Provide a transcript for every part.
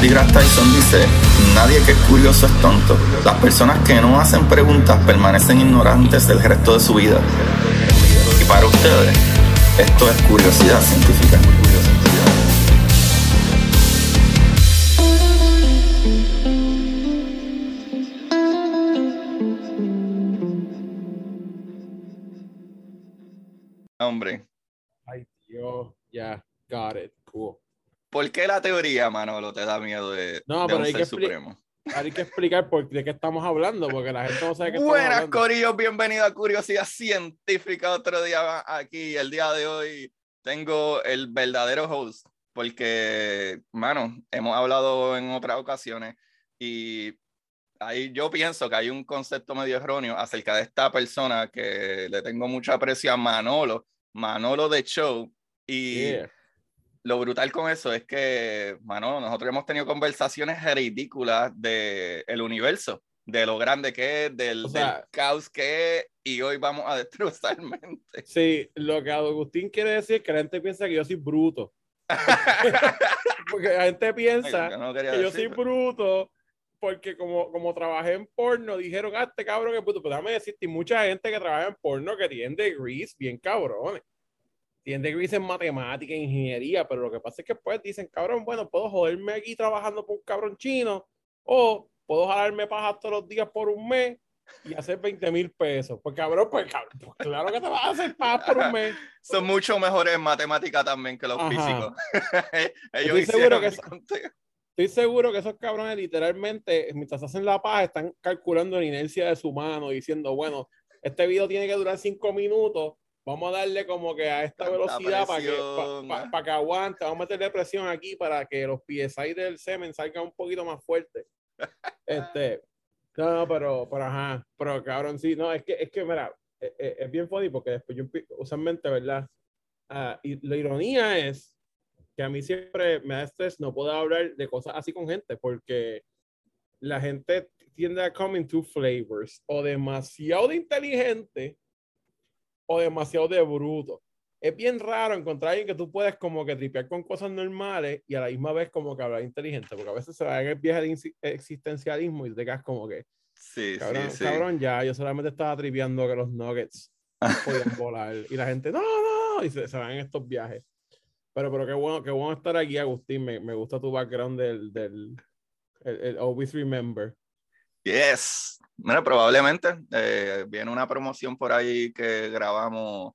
Neil deGrasse Tyson dice, nadie que es curioso es tonto. Las personas que no hacen preguntas permanecen ignorantes del resto de su vida. Y para ustedes, esto es curiosidad científica. Hombre, Ay, Dios, ya, got it, cool. ¿Por qué la teoría, Manolo, te da miedo de, No, de pero un hay ser que supremo? Hay que explicar por de qué estamos hablando, porque la gente no sabe qué estamos Buenas, hablando. Corillos, bienvenido a Curiosidad Científica. Otro día aquí. El día de hoy tengo el verdadero host, porque, mano, hemos hablado en otras ocasiones y ahí yo pienso que hay un concepto medio erróneo acerca de esta persona que le tengo mucho aprecio a Manolo, Manolo de Show. Y Yeah. Lo brutal con eso es que, mano, nosotros hemos tenido conversaciones ridículas del el universo, de lo grande que es, del, O sea- del caos que es, y hoy vamos a destrozar mente. Sí, lo que Agustín quiere decir es que la gente piensa que yo soy bruto. Porque la gente piensa Yo no que yo soy decirlo. bruto porque como, como trabajé en porno, dijeron, ah, este cabrón es bruto. Pero déjame decirte, mucha gente que trabaja en porno que tiene degrees bien cabrones. Tienen degrees en matemática, en ingeniería, pero lo que pasa es que pues dicen, cabrón, bueno, puedo joderme aquí trabajando por un cabrón chino o puedo jalarme paja todos los días por un mes y hacer 20 mil pesos. Pues cabrón, pues cabrón, pues, claro que te vas a hacer paja por un mes. Son mucho mejores en matemática también que los Ajá. físicos. Ellos Estoy seguro que eso-. Estoy seguro que esos cabrones literalmente, mientras hacen la paja, están calculando la inercia de su mano, diciendo, bueno, este video tiene que durar cinco minutos, vamos a darle como que a esta velocidad para que, presión, pa- ah. pa- que aguante, vamos a meterle presión aquí para que los PSI del semen salgan un poquito más fuertes. Este, no, no, pero, pero ajá, pero cabrón, sí, no, es que, es que, mira, es, es- es bien funny porque después yo, usualmente, ¿verdad? Ah, y la ironía es que a mí siempre me da estrés no poder hablar de cosas así con gente porque la gente tiende a come in two flavors o demasiado de inteligente o demasiado de bruto. Es bien raro encontrar a alguien que tú puedes como que tripear con cosas normales y a la misma vez como que hablar inteligente, porque a veces se va en el viaje de existencialismo y te quedas como que, Sí, cabrón, sí, sí. cabrón, ya, yo solamente estaba tripeando que los nuggets podían volar y la gente, no, no, y se, se van en estos viajes. Pero, pero qué bueno, qué bueno estar aquí, Agustín. Me, me gusta tu background del, del el, el Always Remember. Yes. Bueno, probablemente eh, viene una promoción por ahí que grabamos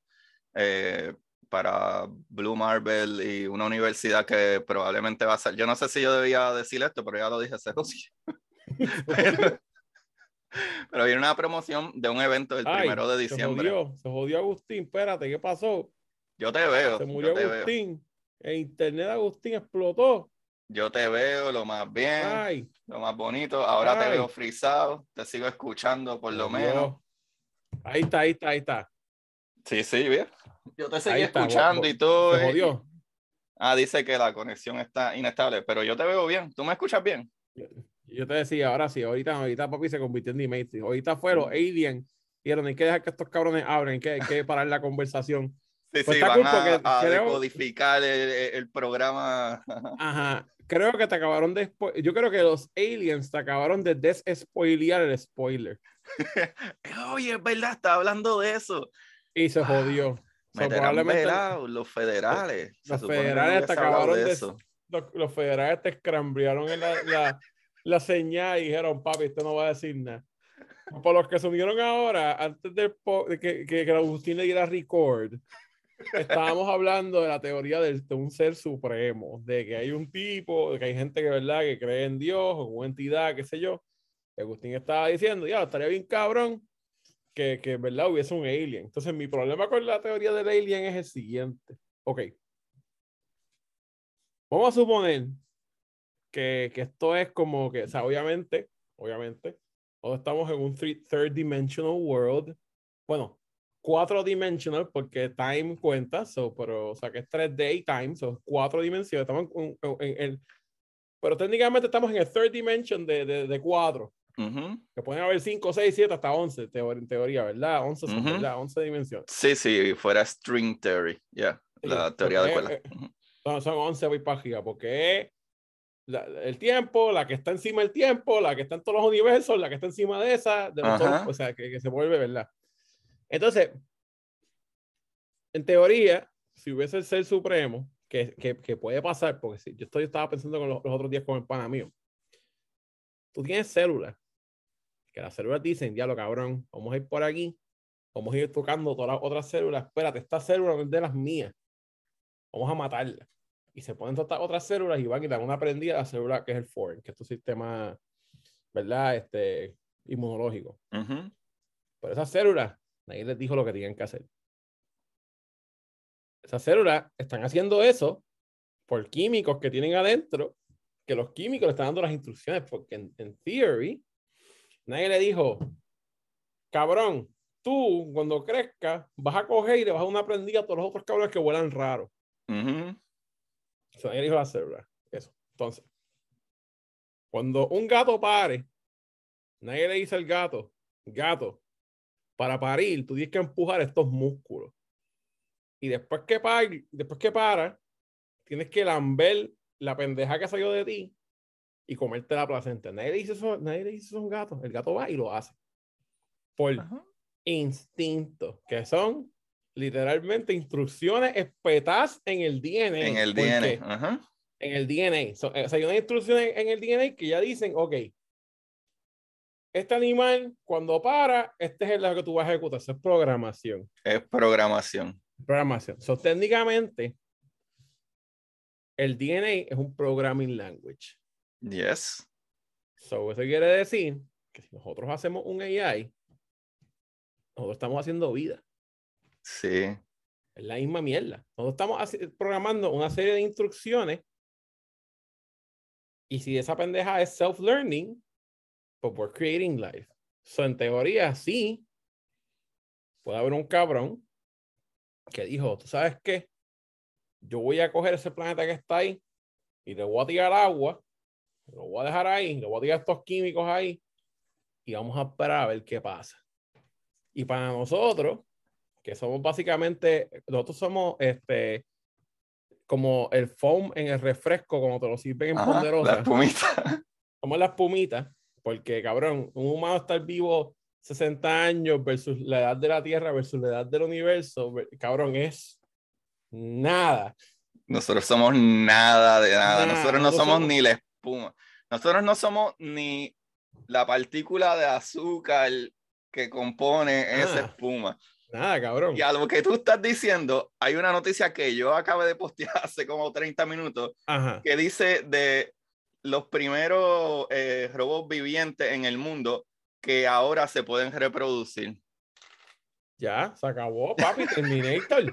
eh, para Blue Marble y una universidad que probablemente va a ser. Yo no sé si yo debía decir esto, pero ya lo dije hace dos pero, pero viene una promoción de un evento del Ay, primero de Se diciembre. jodió, se jodió Agustín. Espérate, ¿qué pasó? Yo te veo, Se murió te veo. Agustín. El internet de Agustín explotó. Yo te veo lo más bien, Ay, lo más bonito. Ahora te veo frisado, te sigo escuchando por lo menos. Ahí está, ahí está, ahí está. Sí, sí, bien. Yo te seguí está, escuchando bo- y todo. Se eh. Ah, dice que la conexión está inestable, pero yo te veo bien. ¿Tú me escuchas bien? Yo te decía, ahora sí, ahorita, ahorita papi se convirtió en D-Matrix. Ahorita fue los Alien. Dijeron, hay que dejar que estos cabrones abran, hay que, hay que parar la conversación. Sí, Pues sí, van a, porque a creo- decodificar el, el programa. Ajá. Creo que te acabaron de Yo creo que los aliens te acabaron de desespoilear el spoiler. Oye, es verdad, está hablando de eso. Y se Ah, jodió. So, probablemente velados, los federales. Los federales te acabaron de eso. los, los federales te escramblearon en la, la, la señal y dijeron, papi, esto no va a decir nada. Por los que se unieron ahora, antes de que, que, que Agustín le diera record, estábamos hablando de la teoría de, un ser supremo, de que hay un tipo, de que hay gente que, ¿verdad? que cree en Dios o una entidad, qué sé yo. Agustín estaba diciendo, ya, estaría bien cabrón que, que, ¿verdad? Hubiese un alien. Entonces, mi problema con la teoría del alien es el siguiente. Ok. Vamos a suponer que, que esto es como que, o sea, obviamente, obviamente, todos estamos en un three- third dimensional world bueno, cuatro dimensional porque time cuenta, so, pero, o sea, que es 3D y time, son cuatro dimensiones. Estamos en, en, pero técnicamente estamos en el third dimension de, de, de cuatro. Que pueden haber 5, 6, 7, hasta 11 en teoría, ¿verdad? 11 son, ¿verdad? 11 dimensiones. Sí, sí, fuera string theory, ya, la teoría de cuerda. son, son 11 voy para arriba, porque el tiempo, la que está encima del tiempo, la que está en todos los universos, la que está encima de esa, de o sea, que, que, se vuelve, ¿verdad? Entonces, en teoría, si hubiese el ser supremo, que, que, que puede pasar, porque si, yo estoy, estaba pensando con los, los, otros días con el pana mío, tú tienes células que las células dicen, ya lo cabrón, vamos a ir por aquí, vamos a ir tocando todas las otras células, espérate, esta célula es de las mías, vamos a matarla. Y se ponen todas otras células y van y dan una prendida a la célula que es el foreign, que es tu sistema, ¿verdad? Este, inmunológico. Pero esas células, nadie les dijo lo que tenían que hacer. Esas células están haciendo eso por químicos que tienen adentro, que los químicos le están dando las instrucciones, porque en, en theory, Nadie le dijo, cabrón, tú cuando crezcas vas a coger y le vas a dar una prendida a todos los otros cabrones que vuelan raro. Eso nadie dijo la célula. Eso. Entonces, cuando un gato pare, nadie le dice al gato, gato, para parir, tú tienes que empujar estos músculos. Y después que, para, después que para, tienes que lamber la pendeja que salió de ti y comerte la placenta. Nadie le dice eso, nadie le dice eso a un gato. El gato va y lo hace. Por instinto, que son literalmente instrucciones espetas en el DNA. En el DNA. En el DNA. o sea, hay unas instrucciones en el DNA que ya dicen, ok, este animal cuando para, este es el que tú vas a ejecutar. Eso es programación. Es programación. Programación. So, técnicamente, el DNA es un programming language. Yes. So, eso quiere decir que si nosotros hacemos un AI, nosotros estamos haciendo vida. Sí. Es la misma mierda. Nosotros estamos programando una serie de instrucciones y si esa pendeja es self-learning, pues we're creating life. So, en teoría, sí, puede haber un cabrón que dijo, ¿tú sabes qué? Yo voy a coger ese planeta que está ahí y le voy a tirar agua lo voy a dejar ahí, lo voy a tirar estos químicos ahí y vamos a esperar a ver qué pasa. Y para nosotros, que somos básicamente, nosotros somos este como el foam en el refresco, como te lo sirven en ponderosa. La espumita. Somos las pumitas, porque cabrón, un humano estar vivo 60 años versus la edad de la Tierra versus la edad del universo, cabrón, es nada. Nosotros somos nada de nada. nosotros no somos, ni la nosotros no somos ni la partícula de azúcar que compone esa ah. espuma. Nada, cabrón. Y a lo que tú estás diciendo, hay una noticia que yo acabé de postear hace como 30 minutos que dice de los primeros eh, robots vivientes en el mundo que ahora se pueden reproducir. Ya, se acabó, papi, Terminator.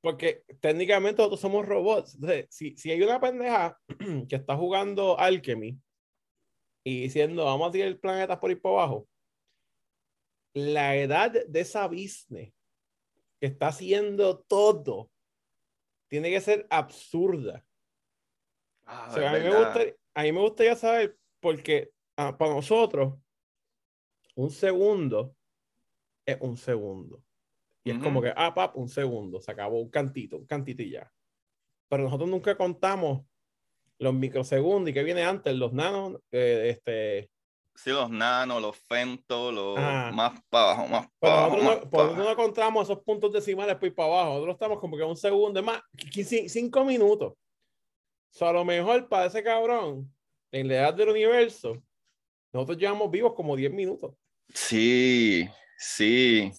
Porque técnicamente nosotros somos robots. Si, si hay una pendeja que está jugando Alchemy y diciendo, vamos a tirar el planeta por ir por abajo, la edad de esa business que está haciendo todo tiene que ser absurda. Ah, a, mí me gusta, a, mí me gustaría saber, porque ah, para nosotros, un segundo es un segundo. Y es como que, ah, pap, un segundo, se acabó un cantito, un cantito y ya. Pero nosotros nunca contamos los microsegundos y que viene antes, los nanos, eh, este... Sí, los nanos, los femtos, los más para abajo, más para abajo. Nosotros, no, no contamos esos puntos decimales por para abajo. Nosotros estamos como que un segundo, más, cinco minutos. O sea, a lo mejor para ese cabrón, en la edad del universo, nosotros llevamos vivos como 10 minutos. Sí, sí.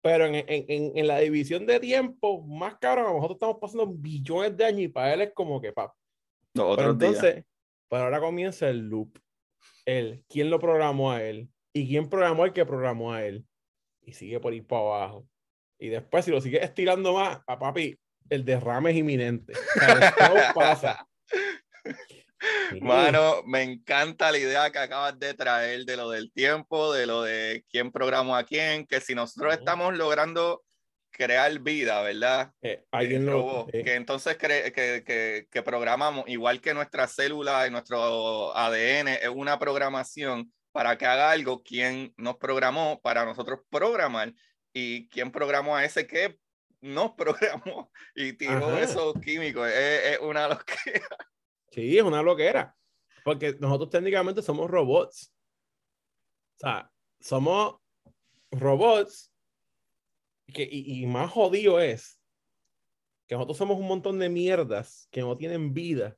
Pero en, en, en, la división de tiempo, más caro, nosotros estamos pasando billones de años y para él es como que, pap. No, pero entonces, pero ahora comienza el loop. El, ¿Quién lo programó a él? ¿Y quién programó el que programó a él? Y sigue por ir para abajo. Y después, si lo sigue estirando más, a papi, el derrame es inminente. O pasa. Mano, me encanta la idea que acabas de traer de lo del tiempo, de lo de quién programó a quién, que si nosotros estamos logrando crear vida, ¿verdad? Eh, alguien lo, eh. Que entonces que, que, que, programamos, igual que nuestra célula y nuestro ADN, es una programación para que haga algo, ¿quién nos programó para nosotros programar? ¿Y quién programó a ese que nos programó y tiró esos químicos? Es, es una loquera. Sí, es una loquera. Porque nosotros técnicamente somos robots. O sea, somos robots que, y, más jodido es que nosotros somos un montón de mierdas que no tienen vida,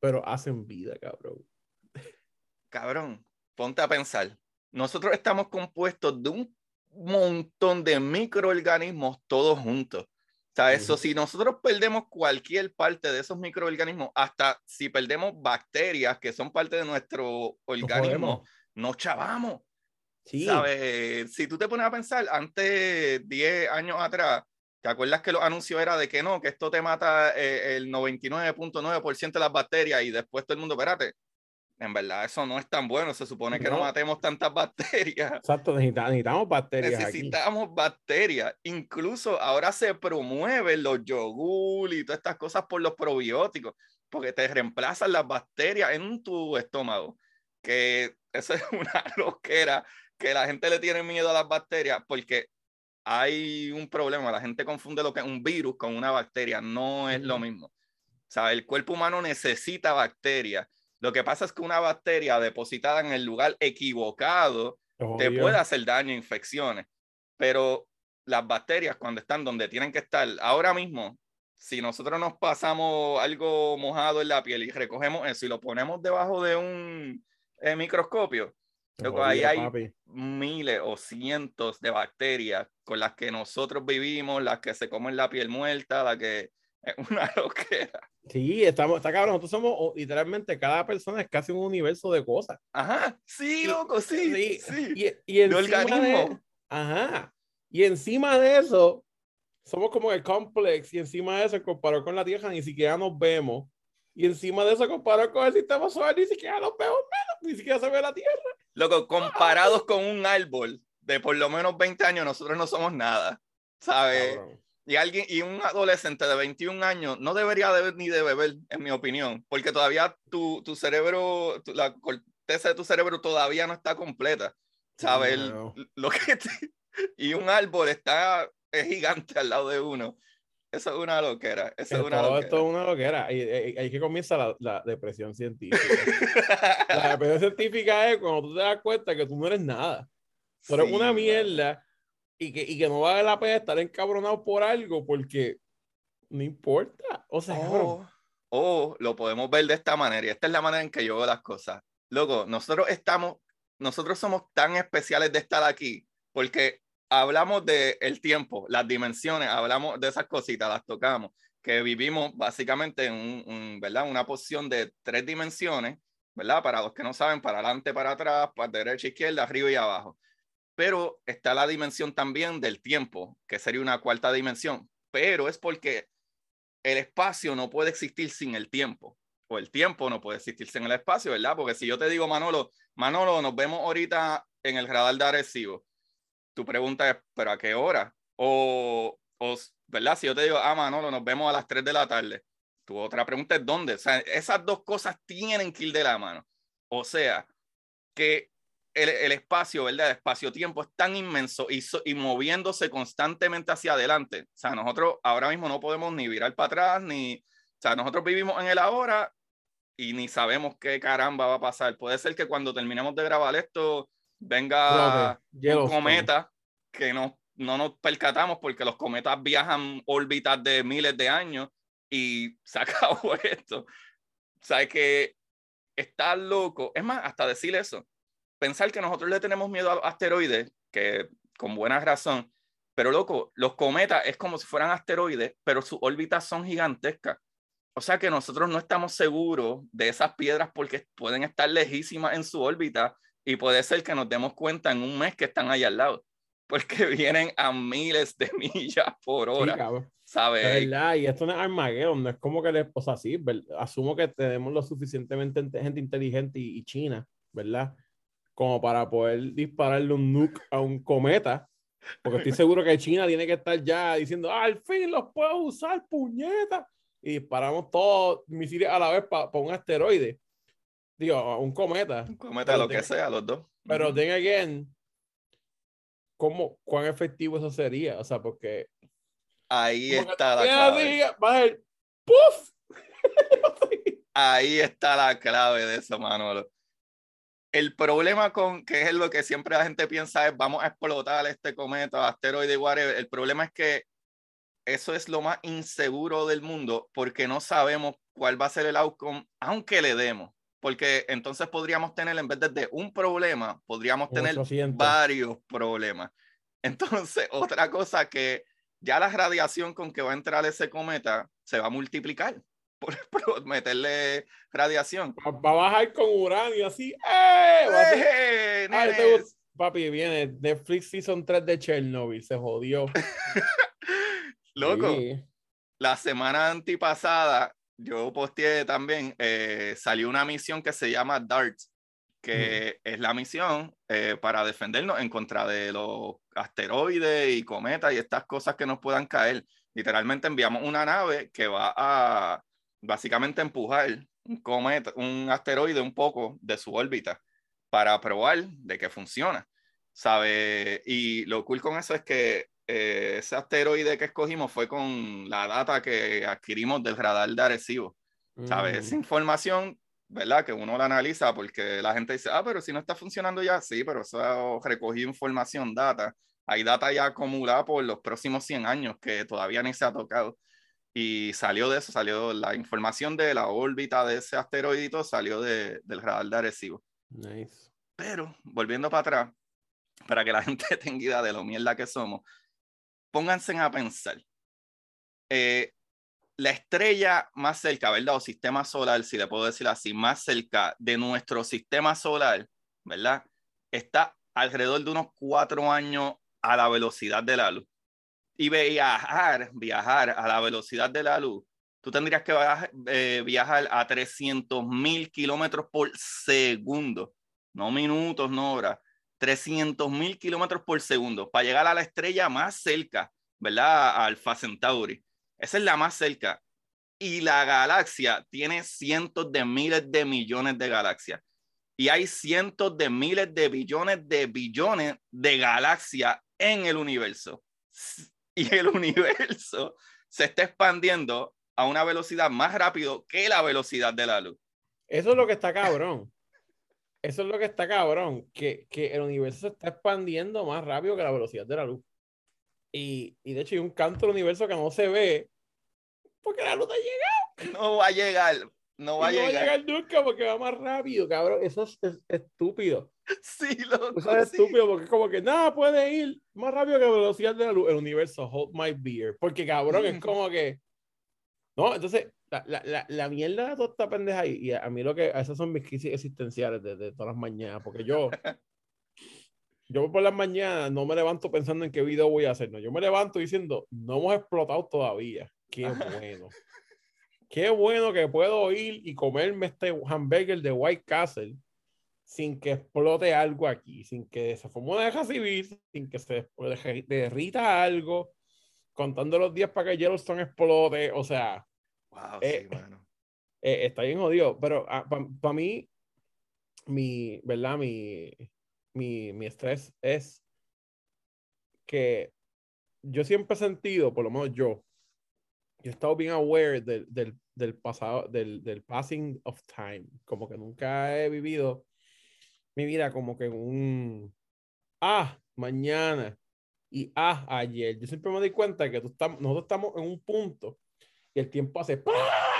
pero hacen vida, cabrón. Cabrón, ponte a pensar. Nosotros estamos compuestos de un montón de microorganismos todos juntos. O sea, eso, si nosotros perdemos cualquier parte de esos microorganismos, hasta si perdemos bacterias que son parte de nuestro organismo, nos chavamos. Sí. ¿Sabes? Si tú te pones a pensar, antes, 10 años atrás, ¿te acuerdas que los anuncios era de que no, que esto te mata eh, el 99.9% de las bacterias y después todo el mundo, espérate, en verdad eso no es tan bueno, se supone que no, matemos tantas bacterias. Exacto, necesitamos, bacterias. Necesitamos bacterias. Incluso ahora se promueven los yogur y todas estas cosas por los probióticos, porque te reemplazan las bacterias en tu estómago, que eso es una loquera que la gente le tiene miedo a las bacterias porque hay un problema. La gente confunde lo que es un virus con una bacteria. No es lo mismo. O sea, el cuerpo humano necesita bacterias. Lo que pasa es que una bacteria depositada en el lugar equivocado te puede hacer daño, infecciones. Pero las bacterias cuando están donde tienen que estar, ahora mismo, si nosotros nos pasamos algo mojado en la piel y recogemos eso y lo ponemos debajo de un eh, microscopio, ahí hay miles o cientos de bacterias con las que nosotros vivimos, las que se comen la piel muerta, la que es una loquera. Sí, estamos, está cabrón. Nosotros somos literalmente cada persona es casi un universo de cosas. Ajá, sí, loco, sí. sí, Y, y encima de, ajá. Y encima de eso, somos como el complex. Y encima de eso, comparado con la Tierra, ni siquiera nos vemos. Y encima de eso, comparado con el sistema solar, ni siquiera nos vemos menos, ni siquiera se ve la Tierra. Loco, comparados con un árbol de por lo menos 20 años, nosotros no somos nada, ¿sabes? Y alguien y un adolescente de 21 años no debería de, ni de beber, en mi opinión, porque todavía tu, tu cerebro, la corteza de tu cerebro todavía no está completa, ¿sabes? Lo que y un árbol está es gigante al lado de uno. Eso es una loquera. Eso es una todo loquera. esto es una loquera. Ahí, que comienza la, la, depresión científica. la depresión científica es cuando tú te das cuenta que tú no eres nada. Tú eres una mierda y que, y que no vale la pena estar encabronado por algo porque no importa. O sea, oh, oh, lo podemos ver de esta manera. Y esta es la manera en que yo veo las cosas. Loco, nosotros estamos, nosotros somos tan especiales de estar aquí porque hablamos del el tiempo, las dimensiones, hablamos de esas cositas, las tocamos, que vivimos básicamente en un, ¿verdad? una posición de tres dimensiones, ¿verdad? Para los que no saben, para adelante, para atrás, para derecha, izquierda, arriba y abajo. Pero está la dimensión también del tiempo, que sería una cuarta dimensión, pero es porque el espacio no puede existir sin el tiempo, o el tiempo no puede existir sin el espacio, ¿verdad? Porque si yo te digo, Manolo, Manolo, nos vemos ahorita en el radar de Arecibo, tu pregunta es, ¿pero a qué hora? O, o, ¿verdad? Si yo te digo, ah, Manolo, nos vemos a las 3 de la tarde. Tu otra pregunta es, ¿dónde? O sea, esas dos cosas tienen que ir de la mano. O sea, que el, el espacio, ¿verdad? El espacio-tiempo es tan inmenso y, y moviéndose constantemente hacia adelante. O sea, nosotros ahora mismo no podemos ni virar para atrás, ni... O sea, nosotros vivimos en el ahora y ni sabemos qué caramba va a pasar. Puede ser que cuando terminemos de grabar esto, venga un cometa que no, no nos percatamos porque los cometas viajan órbitas de miles de años y se acabó esto. O sea, que está loco. Es más, hasta decir eso. Pensar que nosotros le tenemos miedo a asteroides, que con buena razón, pero loco, los cometas es como si fueran asteroides, pero sus órbitas son gigantescas. O sea que nosotros no estamos seguros de esas piedras porque pueden estar lejísimas en su órbita y puede ser que nos demos cuenta en un mes que están ahí al lado. porque vienen a miles de millas por hora. Sí, ¿Sabes? verdad, y esto no es Armageddon, no es como que les, o sea, sí, asumo que tenemos lo suficientemente gente inteligente y, y, China, ¿verdad? Como para poder dispararle un nuke a un cometa, porque estoy seguro que China tiene que estar ya diciendo, ah, al fin los puedo usar, puñeta, y disparamos todos misiles a la vez para un asteroide, digo, un cometa. Un cometa, lo que sea, los dos. Pero, then again, ¿cómo, cuán efectivo eso sería? O sea, porque Ahí está la clave. Ahí está la clave de eso, Manolo. El problema con, que es lo que siempre la gente piensa es, vamos a explotar este cometa, asteroide, whatever. El problema es que eso es lo más inseguro del mundo porque no sabemos cuál va a ser el outcome, aunque le demos. Porque entonces podríamos tener, en vez de un problema, podríamos tener varios problemas. Entonces, otra cosa que ya la radiación con que va a entrar ese cometa se va a multiplicar por, meterle radiación. Va, a bajar con uranio así. ¡Eh! ¡Eh papi, viene Netflix Season 3 de Chernobyl, se jodió. Loco, la semana antipasada yo posteé también, eh, salió una misión que se llama DART, que es la misión eh, para defendernos en contra de los asteroides y cometas y estas cosas que nos puedan caer. Literalmente enviamos una nave que va a básicamente empujar un cometa, un asteroide un poco de su órbita para probar de que funciona. ¿Sabe? Y lo cool con eso es que eh, ese asteroide que escogimos fue con la data que adquirimos del radar de Arecibo. ¿Sabes? Esa mm. información ¿verdad? Que uno la analiza porque la gente dice, ah, pero si no está funcionando ya, sí, pero eso recogido información, data. Hay data ya acumulada por los próximos 100 años que todavía ni se ha tocado. Y salió de eso, salió la información de la órbita de ese asteroidito, salió de, del radar de Arecibo. Nice. Pero, volviendo para atrás, para que la gente tenga idea de lo mierda que somos, pónganse a pensar. Eh, la estrella más cerca, ¿verdad? O sistema solar, si le puedo decir así, más cerca de nuestro sistema solar, ¿verdad? Está alrededor de unos cuatro años a la velocidad de la luz. Y viajar, viajar a la velocidad de la luz, tú tendrías que eh, viajar a 300 mil kilómetros por segundo, no minutos, no horas, 300 mil kilómetros por segundo para llegar a la estrella más cerca, ¿verdad? Alfa Centauri. Esa es la más cerca. Y la galaxia tiene cientos de miles de millones de galaxias. Y hay cientos de miles de billones de billones de galaxias en el universo. Y el universo se está expandiendo a una velocidad más rápido que la velocidad de la luz. Eso es lo que está cabrón. Eso es lo que está cabrón, que, que el universo se está expandiendo más rápido que la velocidad de la luz. Y, y, de hecho hay un canto del universo que no se ve porque la luz ha llegado. No va a llegar. No va, a, llegar. va a llegar nunca porque va más rápido, cabrón. Eso es, estúpido. Sí, loco. Eso es estúpido porque es como que nada puede ir más rápido que la velocidad de la luz. El universo, hold my beer. Porque, cabrón, es como que. No, entonces, la, la, la, mierda de toda esta pendeja ahí, y a mí lo que. Esas son mis crisis existenciales de, de todas las mañanas. Porque yo. yo por las mañanas no me levanto pensando en qué video voy a hacer, no, yo me levanto diciendo, no hemos explotado todavía. Qué bueno. Qué bueno que puedo ir y comerme este hamburger de White Castle sin que explote algo aquí, sin que se forme una deja civil, sin que se derrita algo, contando los días para que Yellowstone explote, o sea, wow, eh, sí. Eh, está bien jodido, pero ah, para mí, mi, ¿verdad? Mi, mi, mi estrés es que yo siempre he sentido, por lo menos yo, yo he estado bien aware del, del, del pasado, del, del, passing of time. Como que nunca he vivido mi vida como que un, ah, mañana y ah, ayer. Yo siempre me doy cuenta que tú estamos, nosotros estamos en un punto y el tiempo hace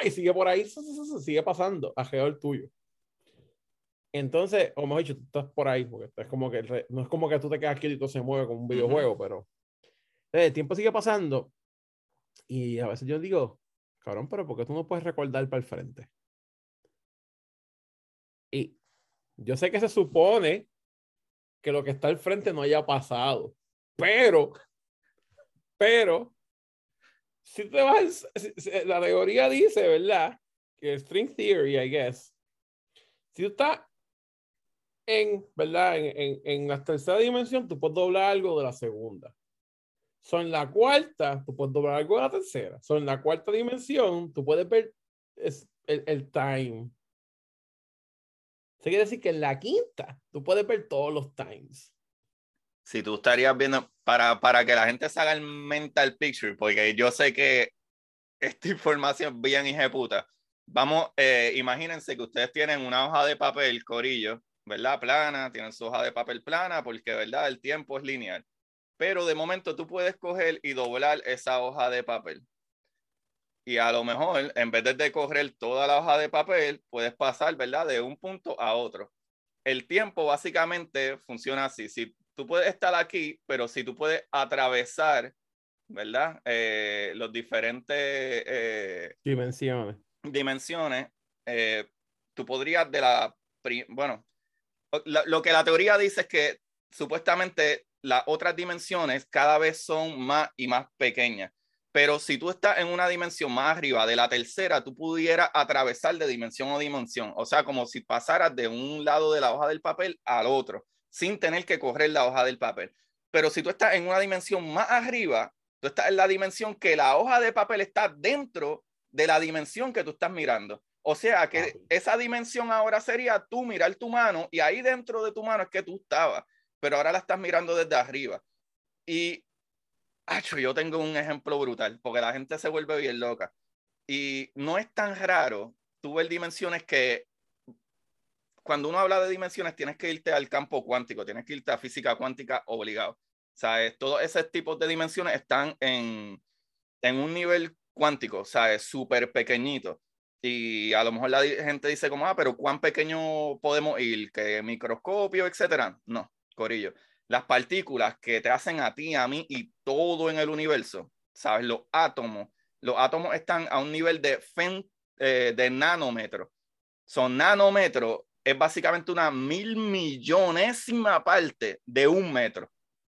y sigue por ahí, sigue pasando alrededor tuyo. Entonces, o mejor dicho, tú estás por ahí, porque es como que no es como que tú te quedas quieto y todo se mueve como un videojuego, pero el tiempo sigue pasando y a veces yo digo, cabrón, pero ¿por qué tú no puedes recordar para el frente? Y yo sé que se supone que lo que está al frente no haya pasado, Pero, pero, si te vas, la teoría dice, ¿verdad? Que string theory, I guess. Si tú estás en, ¿verdad? En, en, en, la tercera dimensión, tú puedes doblar algo de la segunda. Son la cuarta, tú puedes doblar algo de la tercera. Son la cuarta dimensión, tú puedes ver el, el time. Eso quiere decir que en la quinta, tú puedes ver todos los times. Si tú estarías viendo, para, para que la gente se haga el mental picture, porque yo sé que esta información es bien puta. Vamos, eh, imagínense que ustedes tienen una hoja de papel, corillo, ¿verdad? Plana, tienen su hoja de papel plana, porque, ¿verdad? El tiempo es lineal. Pero de momento tú puedes coger y doblar esa hoja de papel. Y a lo mejor, en vez de correr toda la hoja de papel, puedes pasar, ¿verdad? De un punto a otro. El tiempo básicamente funciona así. Si tú puedes estar aquí, pero si tú puedes atravesar, ¿verdad? Eh, los diferentes eh, dimensiones. Dimensiones, eh, tú podrías de la, bueno, lo, que la teoría dice es que supuestamente las otras dimensiones cada vez son más y más pequeñas. Pero si tú estás en una dimensión más arriba de la tercera, tú pudieras atravesar de dimensión a dimensión. O sea, como si pasaras de un lado de la hoja del papel al otro, sin tener que correr la hoja del papel. Pero si tú estás en una dimensión más arriba, tú estás en la dimensión que la hoja de papel está dentro de la dimensión que tú estás mirando. O sea que esa dimensión ahora sería tú mirar tu mano y ahí dentro de tu mano es que tú estabas, pero ahora la estás mirando desde arriba. Y, acho, yo tengo un ejemplo brutal, porque la gente se vuelve bien loca. Y no es tan raro tú ver dimensiones que cuando uno habla de dimensiones tienes que irte al campo cuántico, tienes que irte a física cuántica obligado. ¿Sabes? Todos esos tipos de dimensiones están en, en un nivel cuántico, ¿sabes? Súper pequeñito. Y a lo mejor la gente dice como, ah, pero ¿cuán pequeño podemos ir? ¿Qué microscopio, etcétera? No, Corillo. Las partículas que te hacen a ti, a mí y todo en el universo, ¿sabes? Los átomos. Los átomos están a un nivel de, eh, de nanómetro. Son nanómetros, es básicamente una mil millonésima parte de un metro.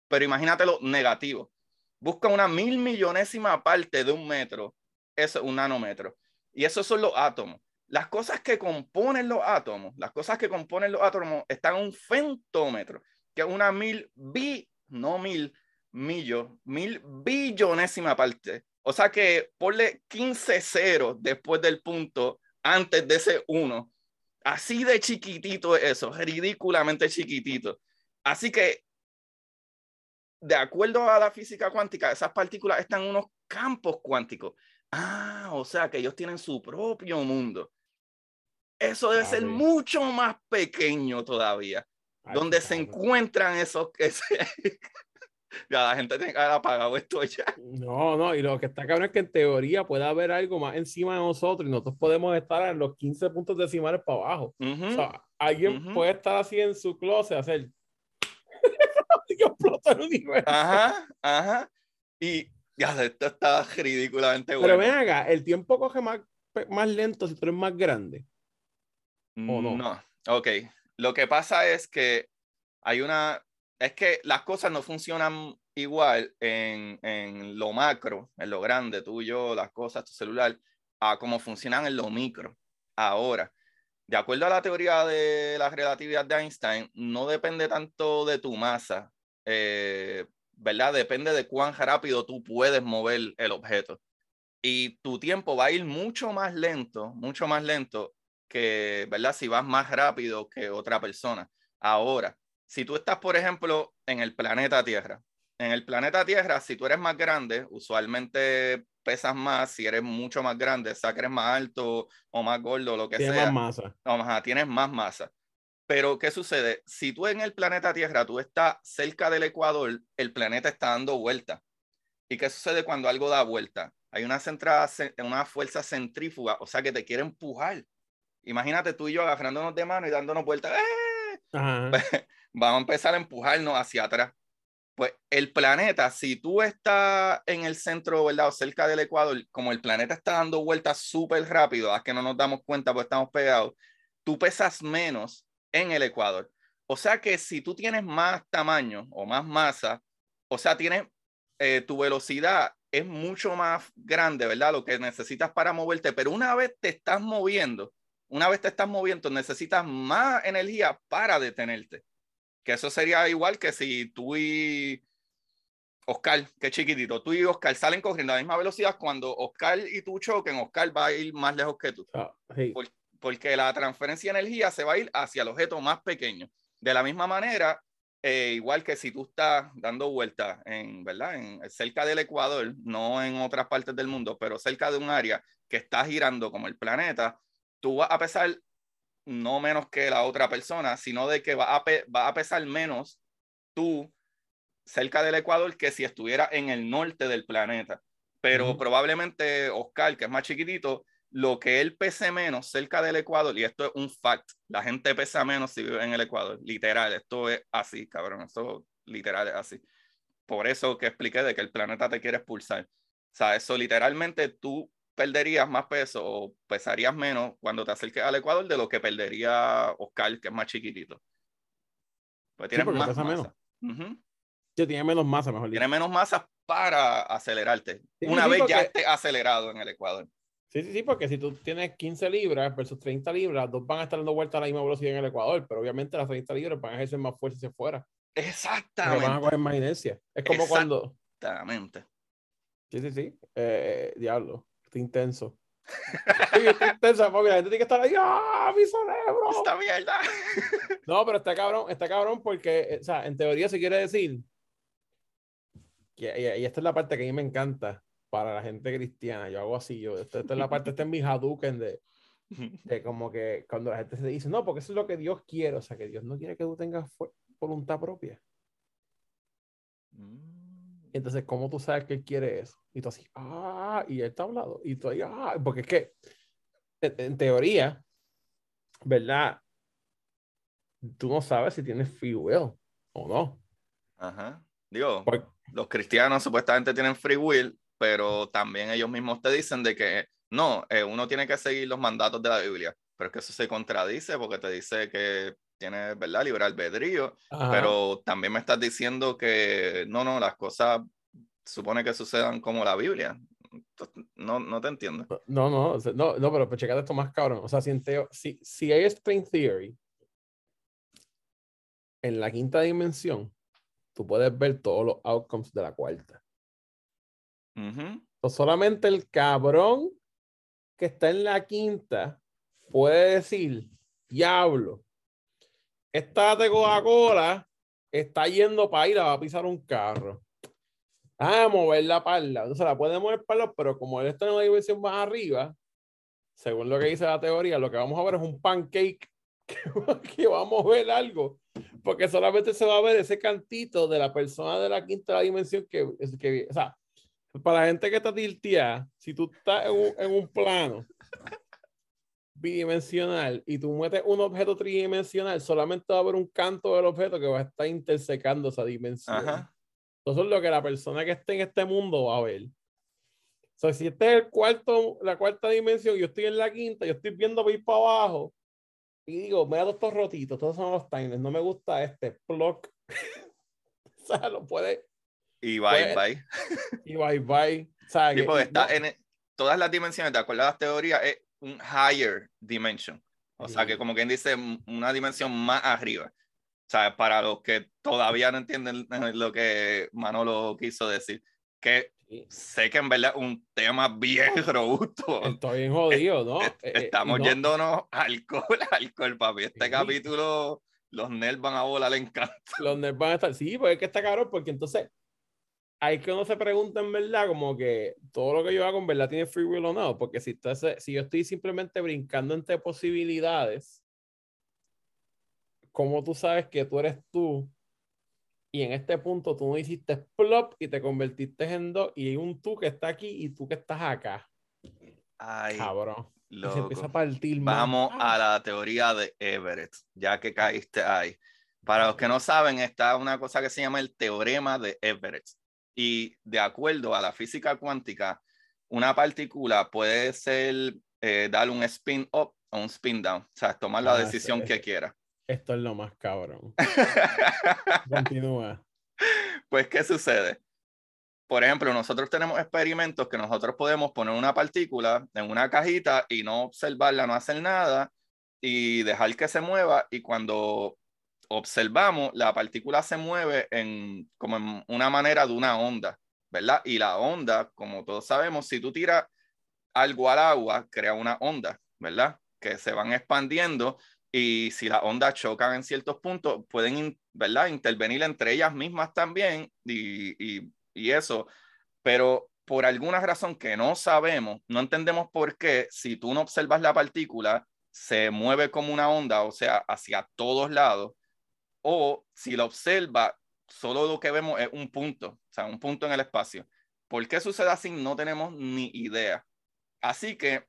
Pero imagínate lo negativo. Busca una mil millonésima parte de un metro. Eso es un nanómetro. Y esos son los átomos. Las cosas que componen los átomos, las cosas que componen los átomos están en un fentómetro, que es una mil bi, no mil, millo, mil billonésima parte. O sea que ponle 15 ceros después del punto antes de ese 1. Así de chiquitito es eso, ridículamente chiquitito. Así que, de acuerdo a la física cuántica, esas partículas están en unos campos cuánticos Ah, o sea que ellos tienen su propio mundo. Eso debe ser mucho más pequeño todavía, donde se encuentran esos... ya la gente tiene que haber apagado esto ya. No, no, y lo que está cabrón es que en teoría puede haber algo más encima de nosotros y nosotros podemos estar en los 15 puntos decimales para abajo. O sea, alguien puede estar así en su closet, hacer. explota el universo. Ajá, ajá. Y ya, esto está ridículamente bueno. Pero ven acá, ¿el tiempo coge más, más lento si tú eres más grande? ¿O no? No, ok. Lo que pasa es que hay una... Es que las cosas no funcionan igual en, en lo macro, en lo grande, tú yo, las cosas, tu celular, a como funcionan en lo micro. Ahora, de acuerdo a la teoría de la relatividad de Einstein, no depende tanto de tu masa, eh, ¿verdad? Depende de cuán rápido tú puedes mover el objeto. Y tu tiempo va a ir mucho más lento, mucho más lento que, ¿verdad? Si vas más rápido que otra persona. Ahora, si tú estás, por ejemplo, en el planeta Tierra, en el planeta Tierra, si tú eres más grande, usualmente pesas más, si eres mucho más grande, eres más alto o más gordo, lo que sea. Tienes más masa. No, tienes más masa. Pero, ¿qué sucede? Si tú en el planeta Tierra, tú estás cerca del Ecuador, el planeta está dando vuelta. ¿Y qué sucede cuando algo da vuelta? Hay una, centrada, una fuerza centrífuga, o sea, que te quiere empujar. Imagínate tú y yo agarrándonos de mano y dándonos vueltas. ¡Eh! Vamos a empezar a empujarnos hacia atrás. Pues el planeta, si tú estás en el centro, ¿verdad? O cerca del Ecuador, como el planeta está dando vueltas súper rápido, a que no nos damos cuenta porque estamos pegados, tú pesas menos en el Ecuador. O sea que si tú tienes más tamaño o más masa, o sea, tienes eh, tu velocidad es mucho más grande, ¿verdad? Lo que necesitas para moverte, pero una vez te estás moviendo, una vez te estás moviendo, necesitas más energía para detenerte. Que eso sería igual que si tú y Oscar, que chiquitito, tú y Oscar salen corriendo a la misma velocidad, cuando Oscar y tú choquen, Oscar va a ir más lejos que tú. Ah, sí. porque la transferencia de energía se va a ir hacia el objeto más pequeño. De la misma manera, eh, igual que si tú estás dando vueltas en, ¿verdad? En, cerca del Ecuador, no en otras partes del mundo, pero cerca de un área que está girando como el planeta, tú vas a pesar no menos que la otra persona, sino de que va a, va a pesar menos tú cerca del Ecuador que si estuviera en el norte del planeta. Pero probablemente Oscar, que es más chiquitito, lo que él pese menos cerca del Ecuador, y esto es un fact, la gente pesa menos si vive en el Ecuador, literal, esto es así, cabrón, esto literal es así. Por eso que expliqué de que el planeta te quiere expulsar. O sea, eso literalmente tú perderías más peso o pesarías menos cuando te acerques al Ecuador de lo que perdería Oscar, que es más chiquitito. Pues tiene más masa. menos. tiene menos masa, mejor dicho. Tiene menos masa para acelerarte. Una vez ya esté acelerado en el Ecuador. Sí, sí, sí, porque si tú tienes 15 libras versus 30 libras, dos van a estar dando vueltas a la misma velocidad en el Ecuador, pero obviamente las 30 libras van a ejercer más fuerza hacia afuera. Exactamente. Van a coger más inercia. Es como cuando. Exactamente. Sí, sí, sí. Eh, diablo, está intenso. sí, está intenso, porque la gente tiene que estar ahí, ¡ah, mi cerebro! Esta mierda. no, pero está cabrón, está cabrón porque, eh, o sea, en teoría se quiere decir. y esta es la parte que a mí me encanta para la gente cristiana. Yo hago así, yo, esta, es la parte, está en mi Hadouken de, de como que cuando la gente se dice, no, porque eso es lo que Dios quiere, o sea, que Dios no quiere que tú tengas voluntad propia. Mm. Entonces, ¿cómo tú sabes que Él quiere eso? Y tú así, ah, y Él está hablando, y tú ahí, ah, porque es que, en, teoría, ¿verdad? Tú no sabes si tienes free will o no. Ajá. Digo, los cristianos supuestamente tienen free will, pero también ellos mismos te dicen de que no, eh, uno tiene que seguir los mandatos de la Biblia, pero es que eso se contradice porque te dice que tiene, ¿verdad?, libre albedrío, pero también me estás diciendo que no, no, las cosas supone que sucedan como la Biblia. No, no te entiendo. No, no, no, no pero pues checate esto más cabrón. O sea, si, si, si hay string theory en la quinta dimensión, tú puedes ver todos los outcomes de la cuarta solamente el cabrón que está en la quinta puede decir, diablo, esta de Coca-Cola está yendo para ir a pisar un carro. a mover la parla. Entonces la puede mover para pero como él está en una dimensión más arriba, según lo que dice la teoría, lo que vamos a ver es un pancake que va, a mover algo. Porque solamente se va a ver ese cantito de la persona de la quinta dimensión que, que o sea, para la gente que está tilteada, si tú estás en un, plano bidimensional y tú metes un objeto tridimensional, solamente va a haber un canto del objeto que va a estar intersecando esa dimensión. Ajá. Eso es lo que la persona que esté en este mundo va a ver. O sea, si este es el cuarto, la cuarta dimensión, yo estoy en la quinta, yo estoy viendo para ir para abajo y digo, mira estos rotitos, todos son los timeless, no me gusta este block. o sea, lo puede, y bye pues, bye. Y bye bye. está en todas las dimensiones, de acuerdo a las teorías, es un higher dimension. O sea, que como quien dice, una dimensión más arriba. O sea, para los que todavía no entienden lo que Manolo quiso decir, que sé que en verdad un tema bien robusto. Estoy bien jodido, ¿no? Eh, eh, estamos yéndonos alcohol, alcohol, papi. Este capítulo, los nerds van a volar en canto. Los nerds van a estar, sí, porque es que está caro, porque entonces hay que uno se pregunta en verdad como que todo lo que yo hago en verdad tiene free will o no, porque si, si yo estoy simplemente brincando entre posibilidades, ¿cómo tú sabes que tú eres tú? Y en este punto tú no hiciste plop y te convertiste en dos y hay un tú que está aquí y tú que estás acá. Ay, Cabrón. se empieza a partir Vamos a la teoría de Everett, ya que caíste ahí. Para los que no saben, está una cosa que se llama el teorema de Everett. Y de acuerdo a la física cuántica, una partícula puede ser eh, dar un spin up o un spin down, o sea, tomar la ah, decisión que quiera. Esto es lo más cabrón. Continúa. Pues, ¿qué sucede? Por ejemplo, nosotros tenemos experimentos que nosotros podemos poner una partícula en una cajita y no observarla, no hacer nada y dejar que se mueva y cuando observamos, la partícula se mueve en como en una manera de una onda, ¿verdad? Y la onda, como todos sabemos, si tú tiras algo al agua, crea una onda, ¿verdad? Que se van expandiendo y si las ondas chocan en ciertos puntos, pueden, ¿verdad? Intervenir entre ellas mismas también y, y, y eso. Pero por alguna razón que no sabemos, no entendemos por qué, si tú no observas la partícula, se mueve como una onda, o sea, hacia todos lados, o si la observa, solo lo que vemos es un punto, o sea, un punto en el espacio. ¿Por qué sucede así? No tenemos ni idea. Así que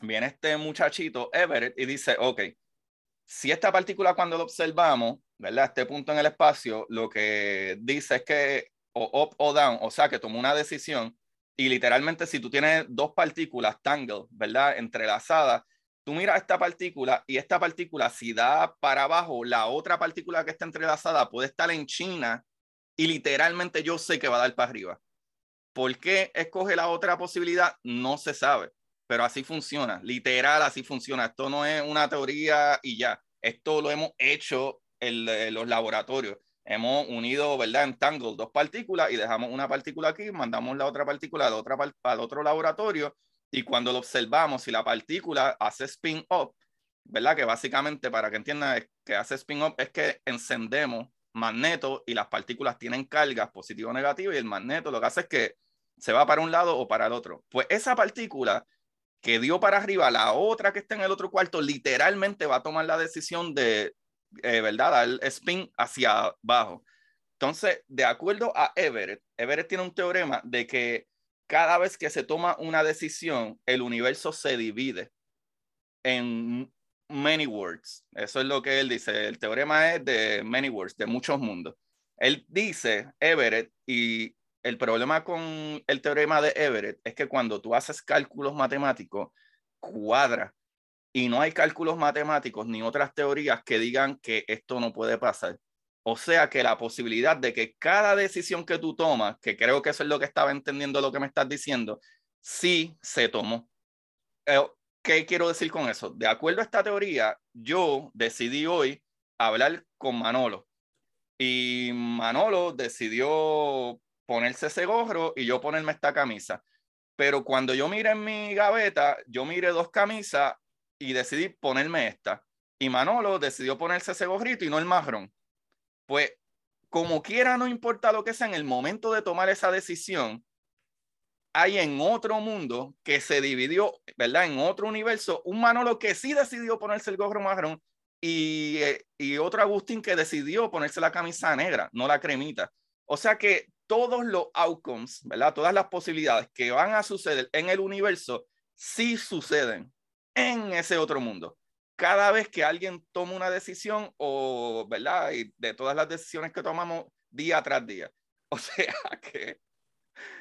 viene este muchachito Everett y dice, ok, si esta partícula cuando la observamos, ¿verdad? Este punto en el espacio, lo que dice es que o up o down, o sea, que tomó una decisión y literalmente si tú tienes dos partículas tangle, ¿verdad? Entrelazadas, tú miras esta partícula y esta partícula si da para abajo, la otra partícula que está entrelazada puede estar en China y literalmente yo sé que va a dar para arriba. ¿Por qué escoge la otra posibilidad? No se sabe, pero así funciona, literal así funciona. Esto no es una teoría y ya, esto lo hemos hecho en, los laboratorios. Hemos unido, ¿verdad? En Tangle dos partículas y dejamos una partícula aquí, mandamos la otra partícula otra, al otro laboratorio y cuando lo observamos, si la partícula hace spin up, ¿verdad? Que básicamente, para que entiendan, que hace spin up es que encendemos magneto y las partículas tienen cargas positivo o negativo y el magneto lo que hace es que se va para un lado o para el otro. Pues esa partícula que dio para arriba, la otra que está en el otro cuarto, literalmente va a tomar la decisión de, eh, ¿verdad? Dar spin hacia abajo. Entonces, de acuerdo a Everett, Everett tiene un teorema de que cada vez que se toma una decisión, el universo se divide en many words. Eso es lo que él dice. El teorema es de many words, de muchos mundos. Él dice, Everett, y el problema con el teorema de Everett es que cuando tú haces cálculos matemáticos, cuadra. Y no hay cálculos matemáticos ni otras teorías que digan que esto no puede pasar. O sea que la posibilidad de que cada decisión que tú tomas, que creo que eso es lo que estaba entendiendo lo que me estás diciendo, sí se tomó. Eh, ¿Qué quiero decir con eso? De acuerdo a esta teoría, yo decidí hoy hablar con Manolo. Y Manolo decidió ponerse ese gorro y yo ponerme esta camisa. Pero cuando yo miré en mi gaveta, yo miré dos camisas y decidí ponerme esta. Y Manolo decidió ponerse ese gorrito y no el marrón. Pues como quiera, no importa lo que sea, en el momento de tomar esa decisión, hay en otro mundo que se dividió, ¿verdad? En otro universo, un Manolo que sí decidió ponerse el gorro marrón y, eh, y otro Agustín que decidió ponerse la camisa negra, no la cremita. O sea que todos los outcomes, ¿verdad? Todas las posibilidades que van a suceder en el universo sí suceden en ese otro mundo. Cada vez que alguien toma una decisión o, ¿verdad? Y de todas las decisiones que tomamos día tras día. O sea que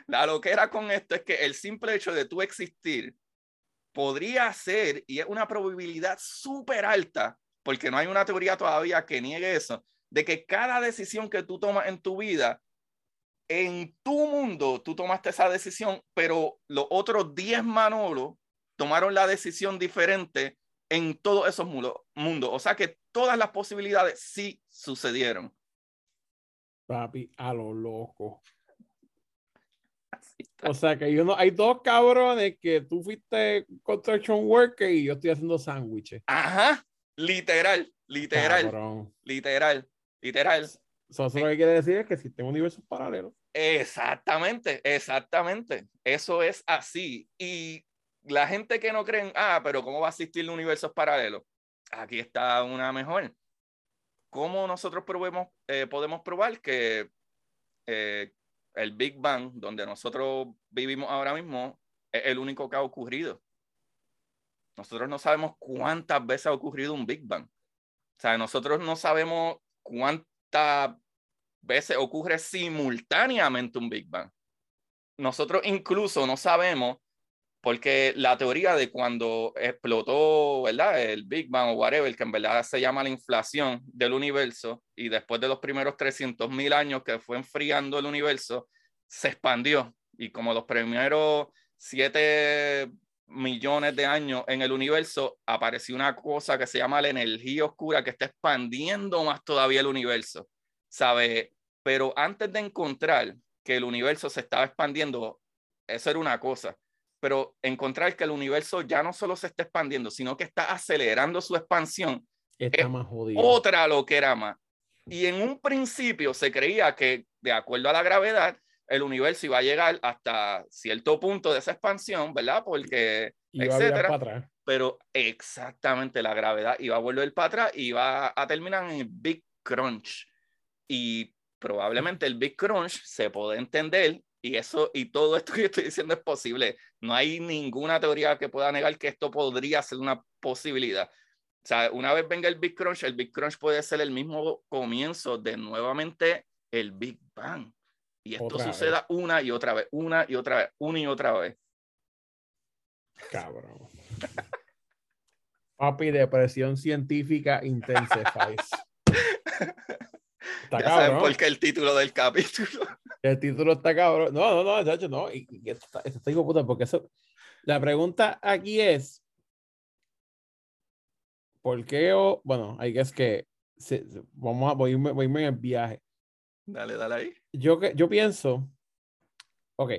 la loquera con esto es que el simple hecho de tú existir podría ser, y es una probabilidad súper alta, porque no hay una teoría todavía que niegue eso, de que cada decisión que tú tomas en tu vida, en tu mundo, tú tomaste esa decisión, pero los otros 10 Manolos tomaron la decisión diferente en todos esos mundos. O sea que todas las posibilidades sí sucedieron. Papi, a lo loco. O sea que yo no, hay dos cabrones que tú fuiste construction worker y yo estoy haciendo sándwiches. Ajá, literal, literal, literal, literal. Eso, lo que quiere decir es que existen universos paralelos. Exactamente, exactamente. Eso es así. Y la gente que no creen, ah, pero ¿cómo va a existir universos paralelos? Aquí está una mejor. ¿Cómo nosotros probemos, eh, podemos probar que eh, el Big Bang, donde nosotros vivimos ahora mismo, es el único que ha ocurrido. Nosotros no sabemos cuántas veces ha ocurrido un Big Bang. O sea, nosotros no sabemos cuántas veces ocurre simultáneamente un Big Bang. Nosotros incluso no sabemos porque la teoría de cuando explotó, ¿verdad? El Big Bang o whatever, que en verdad se llama la inflación del universo, y después de los primeros 300 mil años que fue enfriando el universo, se expandió. Y como los primeros 7 millones de años en el universo, apareció una cosa que se llama la energía oscura que está expandiendo más todavía el universo, ¿sabe? Pero antes de encontrar que el universo se estaba expandiendo, eso era una cosa pero encontrar que el universo ya no solo se está expandiendo, sino que está acelerando su expansión, está más jodido. otra lo que era más. Y en un principio se creía que, de acuerdo a la gravedad, el universo iba a llegar hasta cierto punto de esa expansión, ¿verdad? Porque, etcétera. Pero exactamente la gravedad iba a volver para atrás y iba a terminar en el Big Crunch. Y probablemente el Big Crunch se puede entender y eso y todo esto que estoy diciendo es posible. No hay ninguna teoría que pueda negar que esto podría ser una posibilidad. O sea, una vez venga el Big Crunch, el Big Crunch puede ser el mismo comienzo de nuevamente el Big Bang. Y esto suceda una y otra vez, una y otra vez, una y otra vez. Cabrón. Papi, depresión científica intensifies. Está ya cabrón. saben por qué el título del capítulo. El título está cabrón. No, no, no, de hecho, no. Y, esto está, esto está hijo puta, porque eso. La pregunta aquí es: ¿por qué? O, bueno, hay que es que. vamos a voy, voy en el viaje. Dale, dale ahí. Yo, yo pienso. Ok.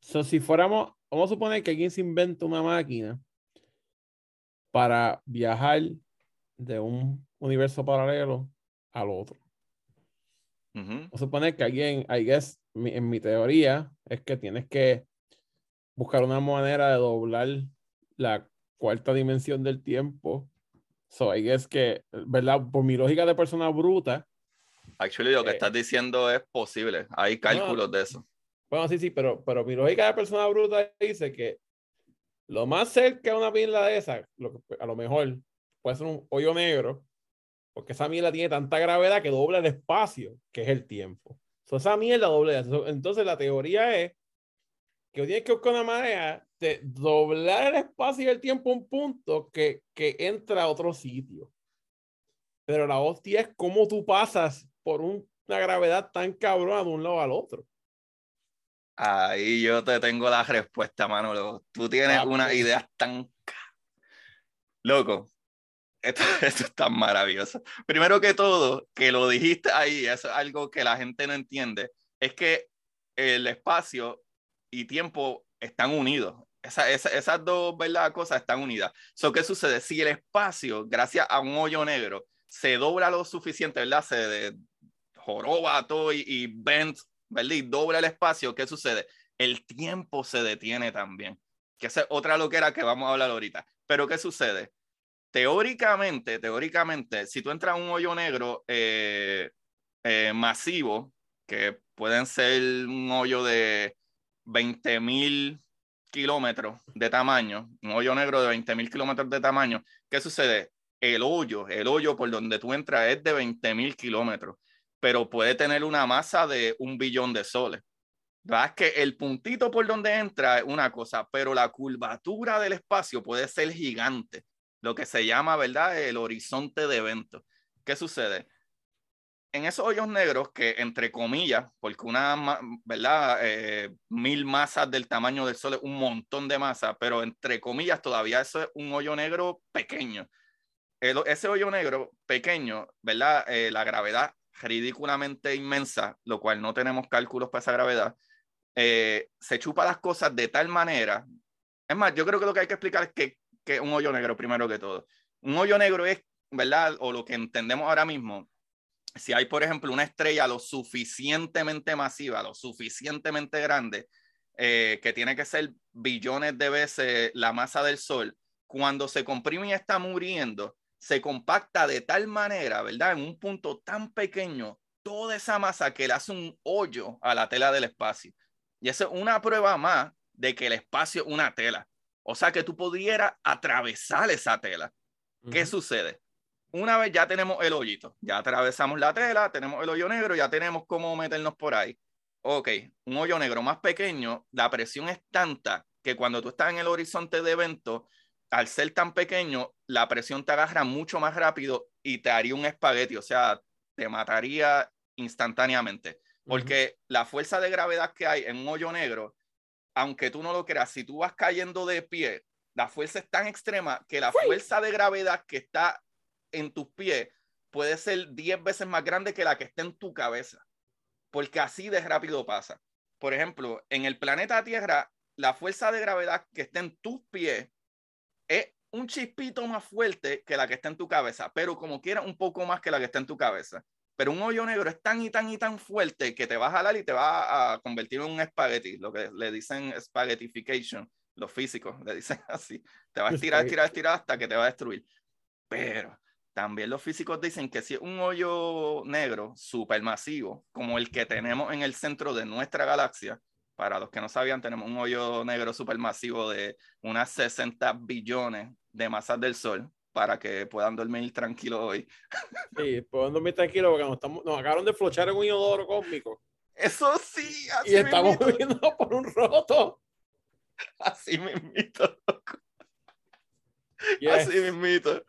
So, si fuéramos. Vamos a suponer que alguien se inventa una máquina para viajar de un universo paralelo al otro. Vamos a suponer que alguien, I guess, en mi teoría, es que tienes que buscar una manera de doblar la cuarta dimensión del tiempo. So, I guess que, ¿verdad? Por mi lógica de persona bruta. Actually, lo que eh, estás diciendo es posible. Hay cálculos de eso. Bueno, sí, sí, pero, pero mi lógica de persona bruta dice que lo más cerca de una pila de esa, lo a lo mejor puede ser un hoyo negro, porque esa mierda tiene tanta gravedad que dobla el espacio, que es el tiempo. So, esa mierda doblea. Entonces la teoría es que tienes que buscar una manera de doblar el espacio y el tiempo a un punto que, que entra a otro sitio. Pero la hostia es cómo tú pasas por una gravedad tan cabrona de un lado al otro. Ahí yo te tengo la respuesta, Manolo. Tú tienes una idea tan... Loco, esto, es tan maravilloso. Primero que todo, que lo dijiste ahí, es algo que la gente no entiende, es que el espacio y tiempo están unidos. Esa, esas dos ¿verdad? cosas están unidas. So, ¿Qué sucede? Si el espacio, gracias a un hoyo negro, se dobla lo suficiente, ¿verdad? Se de, joroba todo y, y bend, ¿verdad? Y dobla el espacio, ¿qué sucede? El tiempo se detiene también. Que esa es otra loquera que vamos a hablar ahorita. Pero ¿qué sucede? Teóricamente, teóricamente, si tú entras a un hoyo negro eh, eh, masivo, que pueden ser un hoyo de 20 mil kilómetros de tamaño, un hoyo negro de 20 mil kilómetros de tamaño, ¿qué sucede? El hoyo, el hoyo por donde tú entras es de 20 mil kilómetros, pero puede tener una masa de un billón de soles. ¿Verdad? que el puntito por donde entra es una cosa, pero la curvatura del espacio puede ser gigante lo que se llama, ¿verdad? El horizonte de eventos. ¿Qué sucede? En esos hoyos negros, que entre comillas, porque una, ¿verdad? Eh, mil masas del tamaño del Sol es un montón de masa, pero entre comillas todavía eso es un hoyo negro pequeño. ese hoyo negro pequeño, ¿verdad? Eh, la gravedad ridículamente inmensa, lo cual no tenemos cálculos para esa gravedad, eh, se chupa las cosas de tal manera. Es más, yo creo que lo que hay que explicar es que que un hoyo negro primero que todo. Un hoyo negro es, ¿verdad? O lo que entendemos ahora mismo, si hay, por ejemplo, una estrella lo suficientemente masiva, lo suficientemente grande, eh, que tiene que ser billones de veces la masa del Sol, cuando se comprime y está muriendo, se compacta de tal manera, ¿verdad? En un punto tan pequeño, toda esa masa que le hace un hoyo a la tela del espacio. Y eso es una prueba más de que el espacio es una tela. O sea que tú pudieras atravesar esa tela. ¿Qué sucede? Una vez ya tenemos el hoyito, ya atravesamos la tela, tenemos el hoyo negro, ya tenemos cómo meternos por ahí. Ok, un hoyo negro más pequeño, la presión es tanta que cuando tú estás en el horizonte de evento, al ser tan pequeño, la presión te agarra mucho más rápido y te haría un espagueti, o sea, te mataría instantáneamente. Porque la fuerza de gravedad que hay en un hoyo negro, aunque tú no lo creas, si tú vas cayendo de pie, la fuerza es tan extrema que la fuerza de gravedad que está en tus pies puede ser 10 veces más grande que la que está en tu cabeza. Porque así de rápido pasa. Por ejemplo, en el planeta Tierra, la fuerza de gravedad que está en tus pies es un chispito más fuerte que la que está en tu cabeza, pero como quiera un poco más que la que está en tu cabeza. Pero un hoyo negro es tan y tan y tan fuerte que te va a jalar y te va a convertir en un espagueti, lo que le dicen spaghettification, los físicos le dicen así. Te va a estirar, estirar, estirar hasta que te va a destruir. Pero también los físicos dicen que si es un hoyo negro supermasivo, como el que tenemos en el centro de nuestra galaxia, para los que no sabían, tenemos un hoyo negro supermasivo de unas 60 billones de masas del Sol para que puedan dormir tranquilos hoy. Sí, puedan dormir tranquilos porque nos, estamos, nos acabaron de flochar en un inodoro cósmico. Eso sí, así Y estamos viviendo por un roto. Así mismito, loco. Así mismito.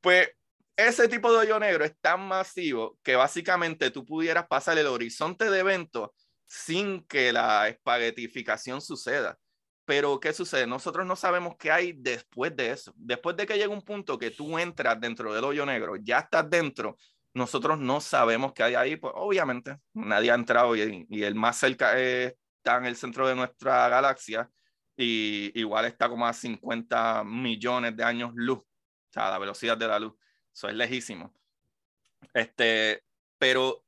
Pues ese tipo de hoyo negro es tan masivo que básicamente tú pudieras pasar el horizonte de eventos sin que la espaguetificación suceda. Pero, ¿qué sucede? Nosotros no sabemos qué hay después de eso. Después de que llegue un punto que tú entras dentro del hoyo negro, ya estás dentro, nosotros no sabemos qué hay ahí. Pues obviamente nadie ha entrado y, el más cerca está en el centro de nuestra galaxia y igual está como a 50 millones de años luz, o sea, la velocidad de la luz. Eso es lejísimo. Este, pero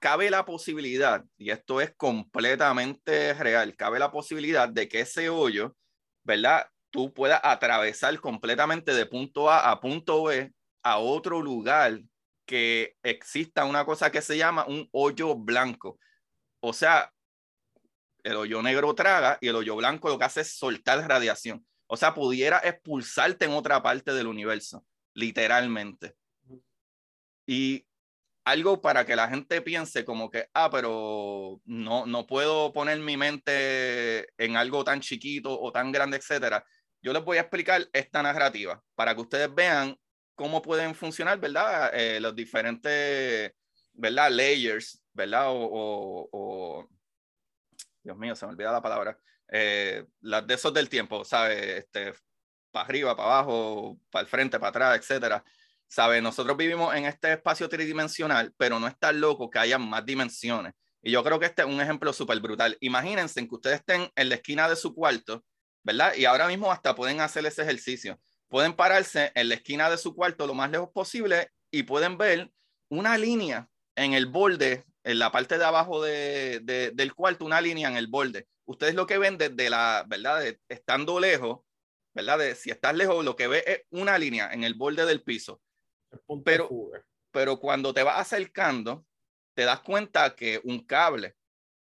cabe la posibilidad, y esto es completamente real, cabe la posibilidad de que ese hoyo, ¿verdad? Tú puedas atravesar completamente de punto A a punto B a otro lugar que exista una cosa que se llama un hoyo blanco. O sea, el hoyo negro traga y el hoyo blanco lo que hace es soltar radiación. O sea, pudiera expulsarte en otra parte del universo, literalmente. Y algo para que la gente piense como que, ah, pero no, no puedo poner mi mente en algo tan chiquito o tan grande, etcétera. Yo les voy a explicar esta narrativa para que ustedes vean cómo pueden funcionar, ¿verdad? Eh, los diferentes, ¿verdad? Layers, ¿verdad? O, o, Dios mío, se me olvida la palabra. Eh, las de esos del tiempo, ¿sabes? Este, para arriba, para abajo, para el frente, para atrás, etcétera. ¿Sabes? Nosotros vivimos en este espacio tridimensional, pero no es tan loco que haya más dimensiones. Y yo creo que este es un ejemplo súper brutal. Imagínense que ustedes estén en la esquina de su cuarto, ¿verdad? Y ahora mismo hasta pueden hacer ese ejercicio. Pueden pararse en la esquina de su cuarto lo más lejos posible y pueden ver una línea en el borde, en la parte de abajo de, del cuarto, una línea en el borde. Ustedes lo que ven desde la, ¿verdad? estando lejos, ¿verdad? Si estás lejos, lo que ve es una línea en el borde del piso pero, pero cuando te vas acercando, te das cuenta que un cable,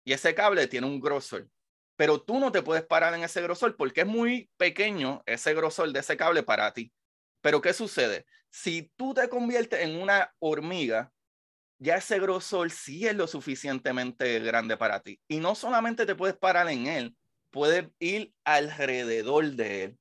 y ese cable tiene un grosor, pero tú no te puedes parar en ese grosor porque es muy pequeño ese grosor de ese cable para ti. Pero ¿qué sucede? Si tú te conviertes en una hormiga, ya ese grosor sí es lo suficientemente grande para ti. Y no solamente te puedes parar en él, puedes ir alrededor de él.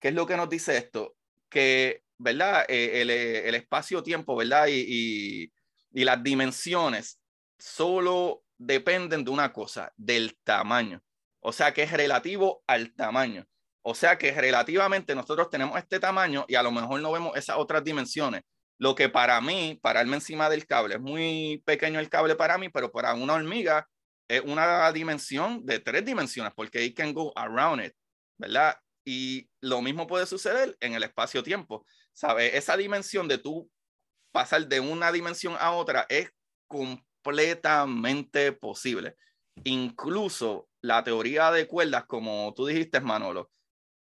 ¿Qué es lo que nos dice esto? Que ¿verdad? Eh, eh, el, espacio-tiempo, ¿verdad? Y, las dimensiones solo dependen de una cosa, del tamaño. O sea que es relativo al tamaño. O sea que relativamente nosotros tenemos este tamaño y a lo mejor no vemos esas otras dimensiones. Lo que para mí, pararme encima del cable, es muy pequeño el cable para mí, pero para una hormiga es una dimensión de tres dimensiones, porque it can go around it, ¿verdad? Y lo mismo puede suceder en el espacio-tiempo. ¿Sabes? Esa dimensión de tú pasar de una dimensión a otra es completamente posible. Incluso la teoría de cuerdas, como tú dijiste, Manolo,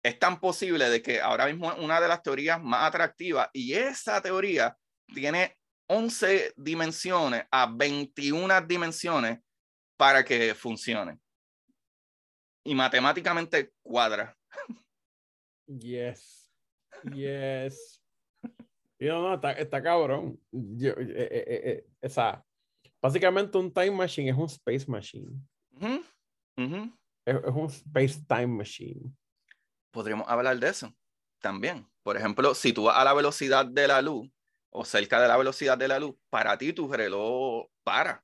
es tan posible de que ahora mismo es una de las teorías más atractivas y esa teoría tiene 11 dimensiones a 21 dimensiones para que funcione. Y matemáticamente cuadra. Yes. Yes. Y no, no, está, está cabrón. Yo, eh, eh, eh, esa, básicamente un time machine es un space machine. Es, es un space-time machine. Podríamos hablar de eso también. Por ejemplo, si tú vas a la velocidad de la luz o cerca de la velocidad de la luz, para ti tu reloj para.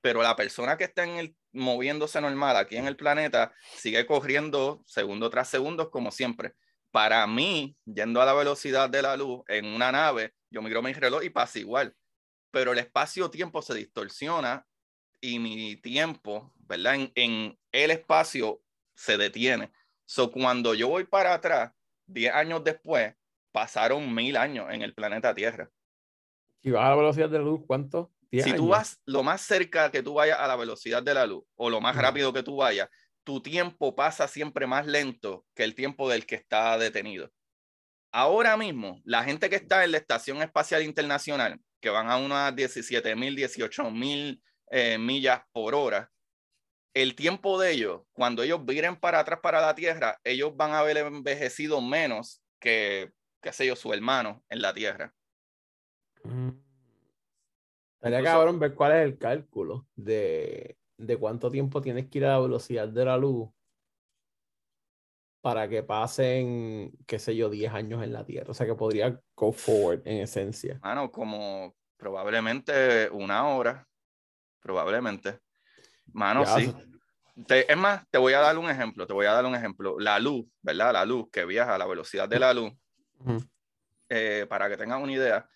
Pero la persona que está en el, moviéndose normal aquí en el planeta sigue corriendo segundo tras segundo como siempre. Para mí, yendo a la velocidad de la luz en una nave, yo miro mi reloj y pasa igual. Pero el espacio-tiempo se distorsiona y mi tiempo, ¿verdad? En, en el espacio se detiene. So, cuando yo voy para atrás, 10 años después, pasaron mil años en el planeta Tierra. Si vas a la velocidad de la luz, ¿cuánto? Si 10 tú vas lo más cerca que tú vayas a la velocidad de la luz o lo más rápido que tú vayas, tu tiempo pasa siempre más lento que el tiempo del que está detenido. Ahora mismo, la gente que está en la Estación Espacial Internacional, que van a unas 17 mil, 18 mil eh, millas por hora, el tiempo de ellos, cuando ellos viren para atrás para la Tierra, ellos van a haber envejecido menos que, qué sé yo, su hermano en la Tierra. Mm. Estaría cabrón ver cuál es el cálculo de, de cuánto tiempo tienes que ir a la velocidad de la luz para que pasen, qué sé yo, 10 años en la Tierra. O sea que podría go forward en esencia. Mano, como probablemente una hora, probablemente. Mano, Ya, sí. Te- es más, te voy a dar un ejemplo, te voy a dar un ejemplo. La luz, ¿verdad? La luz que viaja a la velocidad de la luz, eh, para que tengan una idea,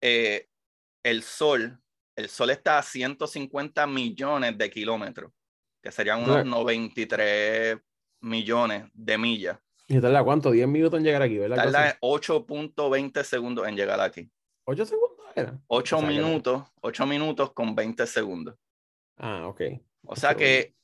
eh, el sol, el sol está a 150 millones de kilómetros, que serían unos Entonces- 93 millones de millas. ¿Y tarda cuánto? 10 minutos en llegar aquí, ¿verdad? Tarda así. 8.20 segundos en llegar aquí. ¿Ocho segundos era? 8 O sea, minutos, 8 minutos con 20 segundos. Ah, ok. O sea que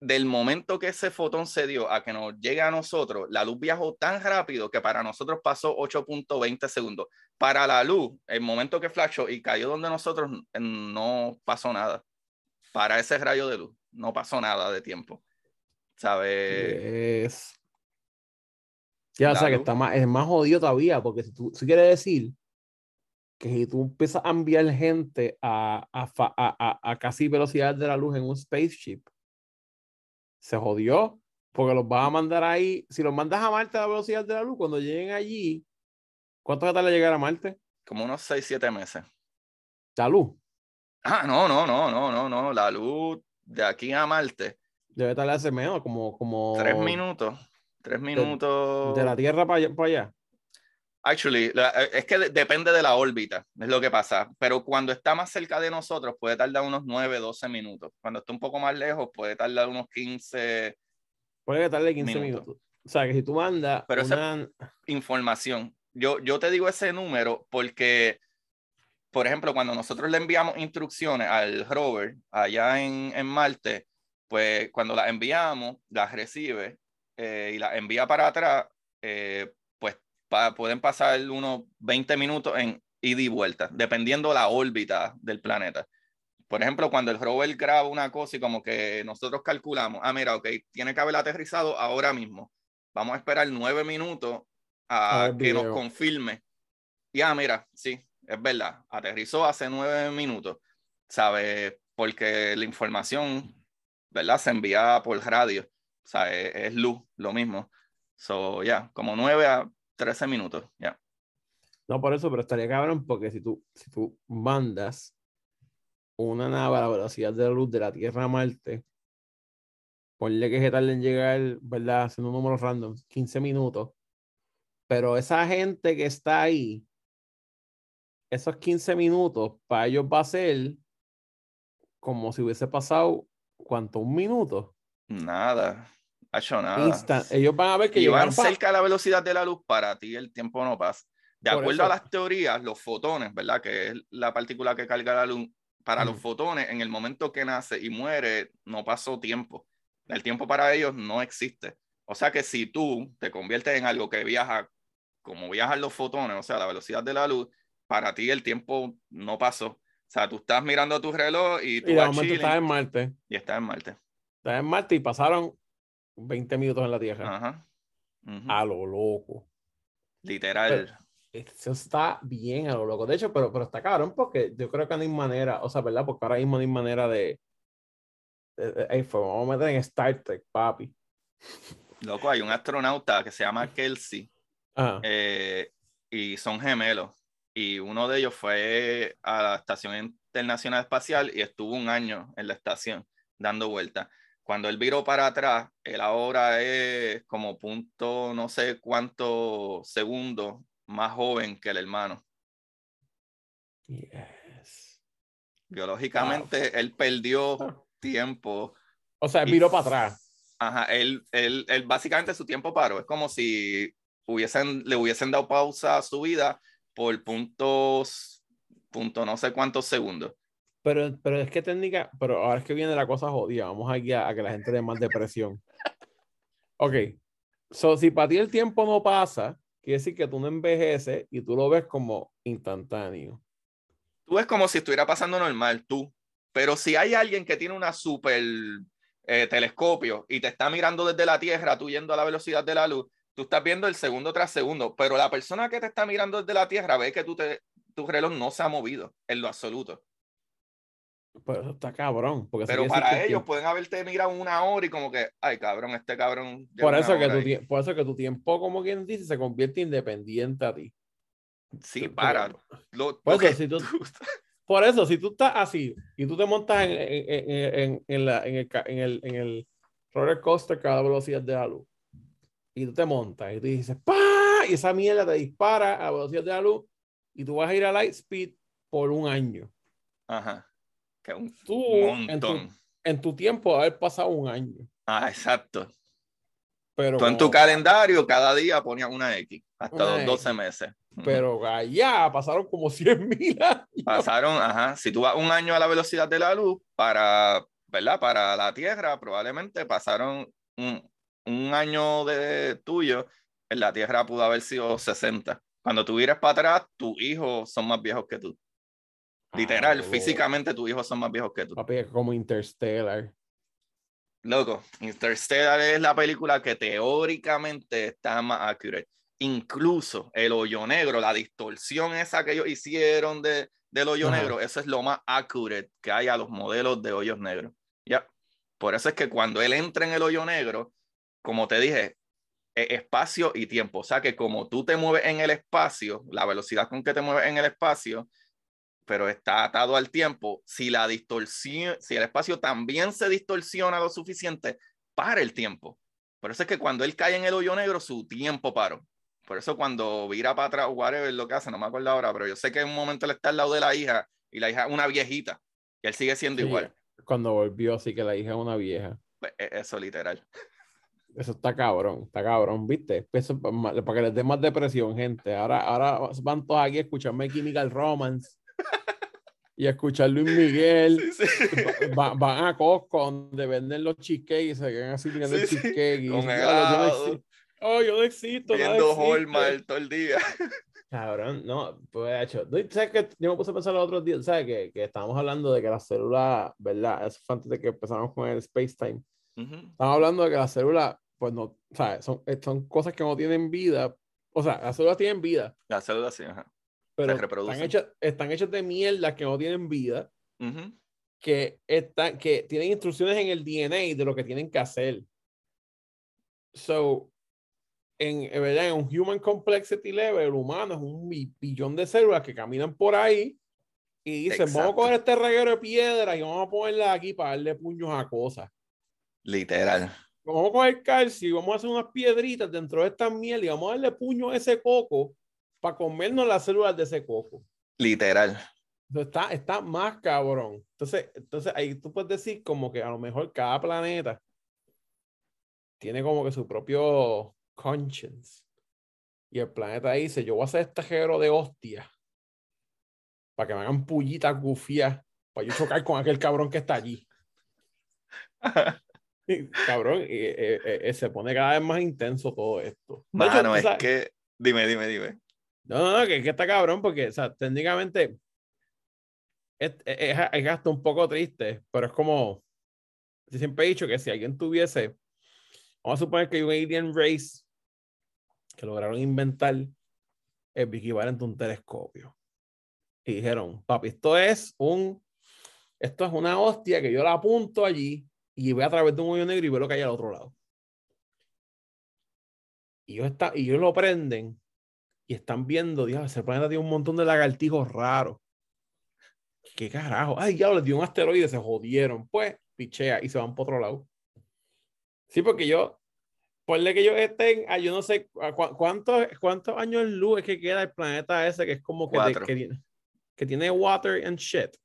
del momento que ese fotón se dio a que nos llegue a nosotros, la luz viajó tan rápido que para nosotros pasó 8.20 segundos. Para la luz, el momento que flashó y cayó donde nosotros, eh, no pasó nada. Para ese rayo de luz, no pasó nada de tiempo. ¿Sabes? Es... Ya, o sea que está más, es más jodido todavía, porque si tú si quiere decir que si tú empiezas a enviar gente a, a, a- a casi velocidad de la luz en un spaceship, se jodió, porque los vas a mandar ahí, si los mandas a Marte a la velocidad de la luz, cuando lleguen allí, ¿cuánto va a tardar llegar a Marte? Como unos 6, 7 meses. La luz. Ah, no, no, no, no, no, no. La luz de aquí a Marte, Debe tardarse menos, como, como tres minutos. Tres minutos. de la Tierra para allá. para allá. Actually, la- eh, es que de- depende de la órbita, es lo que pasa. Pero cuando está más cerca de nosotros, puede tardar unos 9, 12 minutos. Cuando está un poco más lejos, puede tardar unos 15. Puede que tarde 15 Minutos. minutos. O sea que si tú mandas Pero una... información. Yo, yo te digo ese número porque, por ejemplo, cuando nosotros le enviamos instrucciones al rover allá en, en Marte, pues cuando las enviamos, las recibe eh, y las envía para atrás, eh, pa- pueden pasar unos 20 minutos en ida y vuelta, dependiendo la órbita del planeta. Por ejemplo, cuando el rover graba una cosa y como que nosotros calculamos, ah, mira, ok, tiene que haber aterrizado ahora mismo. Vamos a esperar nueve minutos A a ver que nos confirme. Y ah, mira, sí, es verdad, aterrizó hace nueve minutos, ¿sabes? Porque la información, ¿verdad? Se envía por radio, o sea, es, es luz, lo mismo. So, ya, como nueve a 13 minutos, ya. No, por eso, pero estaría cabrón porque si tú, si tú mandas una nave a la velocidad de la luz de la Tierra a Marte, ponle que se tarde en llegar, ¿verdad? Haciendo números random, 15 minutos. Pero esa gente que está ahí, esos 15 minutos, para ellos va a ser como si hubiese pasado, ¿cuánto? Un minuto. Nada, hecho nada. Instant. Ellos van a ver que y van cerca de la velocidad de la luz, para ti el tiempo no pasa. De Por acuerdo a eso. las teorías, los fotones, ¿verdad? Que es la partícula que carga la luz, para los Ujú. fotones, en el momento que nace y muere, no pasó tiempo. El tiempo para ellos no existe. O sea que si tú te conviertes en algo que viaja como viajan los fotones, o sea, la velocidad de la luz, para ti el tiempo no pasó. O sea, tú estás mirando tu reloj y tú y de vas momento estás en Marte. y estás en Marte. Estás en Marte y pasaron 20 minutos en la Tierra. Ajá. A lo loco. Literal. Eso está bien a lo loco. De hecho, pero, pero está cabrón porque yo creo que no hay manera, o sea, ¿verdad? Porque ahora mismo no hay manera de, ahí fue, vamos a meter en Star Trek, papi. Loco, hay un astronauta que se llama Kelsey Ajá. eh, y son gemelos. Y uno de ellos fue a la Estación Internacional Espacial y estuvo un año en la estación dando vueltas. Cuando él viró para atrás, él ahora es como punto no sé cuántos segundos más joven que el hermano. Yes. Biológicamente, él perdió tiempo. O sea, Y- miró para atrás. Ajá, él, él, él básicamente su tiempo paró. Es como si hubiesen, le hubiesen dado pausa a su vida por puntos, punto no sé cuántos segundos. Pero, pero es que técnica, pero ahora es que viene la cosa jodida. Vamos aquí a, a que la gente le más depresión. Ok. So, si para ti el tiempo no pasa, quiere decir que tú no envejeces y tú lo ves como instantáneo. Tú es como si estuviera pasando normal, tú. Pero si hay alguien que tiene una super eh, telescopio y te está mirando desde la Tierra, tú yendo a la velocidad de la luz, tú estás viendo el segundo tras segundo. Pero la persona que te está mirando desde la Tierra ve que tú te, tu reloj no se ha movido en lo absoluto. Pero eso está cabrón. Porque Pero para que el ellos tiempo- pueden haberte mirado una hora y como que, ay cabrón, este cabrón. por, eso que tu, ahí". tie- por eso que tu tiempo, como quien dice, se convierte independiente a ti. Sí, Tú- para. tú- Lo, Por lo eso, que si tú- Por eso, si tú estás así y tú te montas en, en, en, la- en el, el, en el roller coaster que va a la velocidad de la luz y tú te montas y tú dices ¡pa! y esa mierda te dispara a velocidad de la luz y tú vas a ir a light speed por un año. Ajá. Que un Tú en tu, montón. en tu tiempo haber pasado un año. Ah, exacto. Pero, Tú en tu calendario cada día ponías una X, hasta Una los X. 12 meses. Pero allá pasaron como 100 mil años. Pasaron, ajá, si tú vas un año a la velocidad de la luz, para, ¿verdad? Para la Tierra, probablemente pasaron un, un año de tuyo, en la Tierra pudo haber sido 60. Cuando tú vienes para atrás, tus hijos son más viejos que tú. Literal, Ah, físicamente tus hijos son más viejos que tú. Papi, es como Interstellar. Loco, Interstellar es la película que teóricamente está más accurate. Incluso el hoyo negro, la distorsión esa que ellos hicieron de, del hoyo Ajá. negro, eso es lo más accurate que hay a los modelos de hoyos negros. Ya. Por eso es que cuando él entra en el hoyo negro, como te dije, es espacio y tiempo. O sea que como tú te mueves en el espacio, la velocidad con que te mueves en el espacio, pero está atado al tiempo, si la distorsión, si el espacio también se distorsiona lo suficiente, para el tiempo. Por eso es que cuando él cae en el hoyo negro, su tiempo paró. Por eso cuando vira para atrás, whatever lo que hace, no me acuerdo ahora, pero yo sé que en un momento él está al lado de la hija y la hija una viejita y él sigue siendo Sí, igual. Cuando volvió, así que la hija es una vieja. Pues, e- Eso literal. Eso está cabrón, está cabrón, ¿viste? Eso pa- ma- para que les dé más depresión, gente. Ahora, ahora van todos aquí a escuchar My Chemical Romance y a escuchar Luis Miguel. Sí, sí. Va- van a Costco donde venden los cheesecakes y se quedan así mirando el Sí, sí, cheesecake. y con dicen, "Diablo, yo no Oh, yo no existo. Viendo existe". Hallmark todo el día. Cabrón, no, pues de hecho, ¿tú ¿sabes que Yo me puse a pensar los otros días, ¿sabes? Que, que estábamos hablando de que las células, ¿verdad? Eso fue antes de que empezamos con el space time. Ujú. Estamos hablando de que las células, pues no, ¿sabes? Son, eh, son cosas que no tienen vida. O sea, las células tienen vida, Las células sí, ajá. Pero reproducen. están hechas, están hechas de mierda que no tienen vida, Ujú. que, están, que tienen instrucciones en el DNA de lo que tienen que hacer. So, en, en ¿verdad? en un Human Complexity Level, el humano es un bi- billón de células que caminan por ahí y dicen, vamos a Exacto. coger este reguero de piedras y vamos a ponerla aquí para darle puños a cosas. Literal. Vamos a coger calcio y vamos a hacer unas piedritas dentro de esta miel y vamos a darle puño a ese coco para comernos las células de ese coco. Literal. Está, está más cabrón. Entonces, entonces ahí tú puedes decir como que a lo mejor cada planeta tiene como que su propio conscience. Y el planeta dice, yo voy a hacer este jero de hostia para que me hagan pullitas gufias para yo chocar con aquel cabrón que está allí. Cabrón, eh, eh, eh, se pone cada vez más intenso todo esto. Hecho, Mano, tú es sabes- que. Dime, dime, dime. No, no, que, que está cabrón porque, o sea, técnicamente es, es, es hasta un poco triste, pero es como, yo siempre he dicho que si alguien tuviese, vamos a suponer que hay un alien race que lograron inventar el equivalente a un telescopio. Y dijeron, papi, esto es un, esto es una hostia que yo la apunto allí y ve a través de un hoyo negro y ve lo que hay al otro lado. Y ellos, está, y ellos lo prenden y están viendo, Dios, ese planeta tiene un montón de lagartijos raros. ¿Qué carajo? Ay, ya les dio un asteroide, se jodieron. Pues, pichea y se van por otro lado. Sí, porque yo, ponle que ellos estén, a yo no sé cuántos, cuántos años luz es que queda el planeta ese que es como que, que, tiene, que tiene water and shit.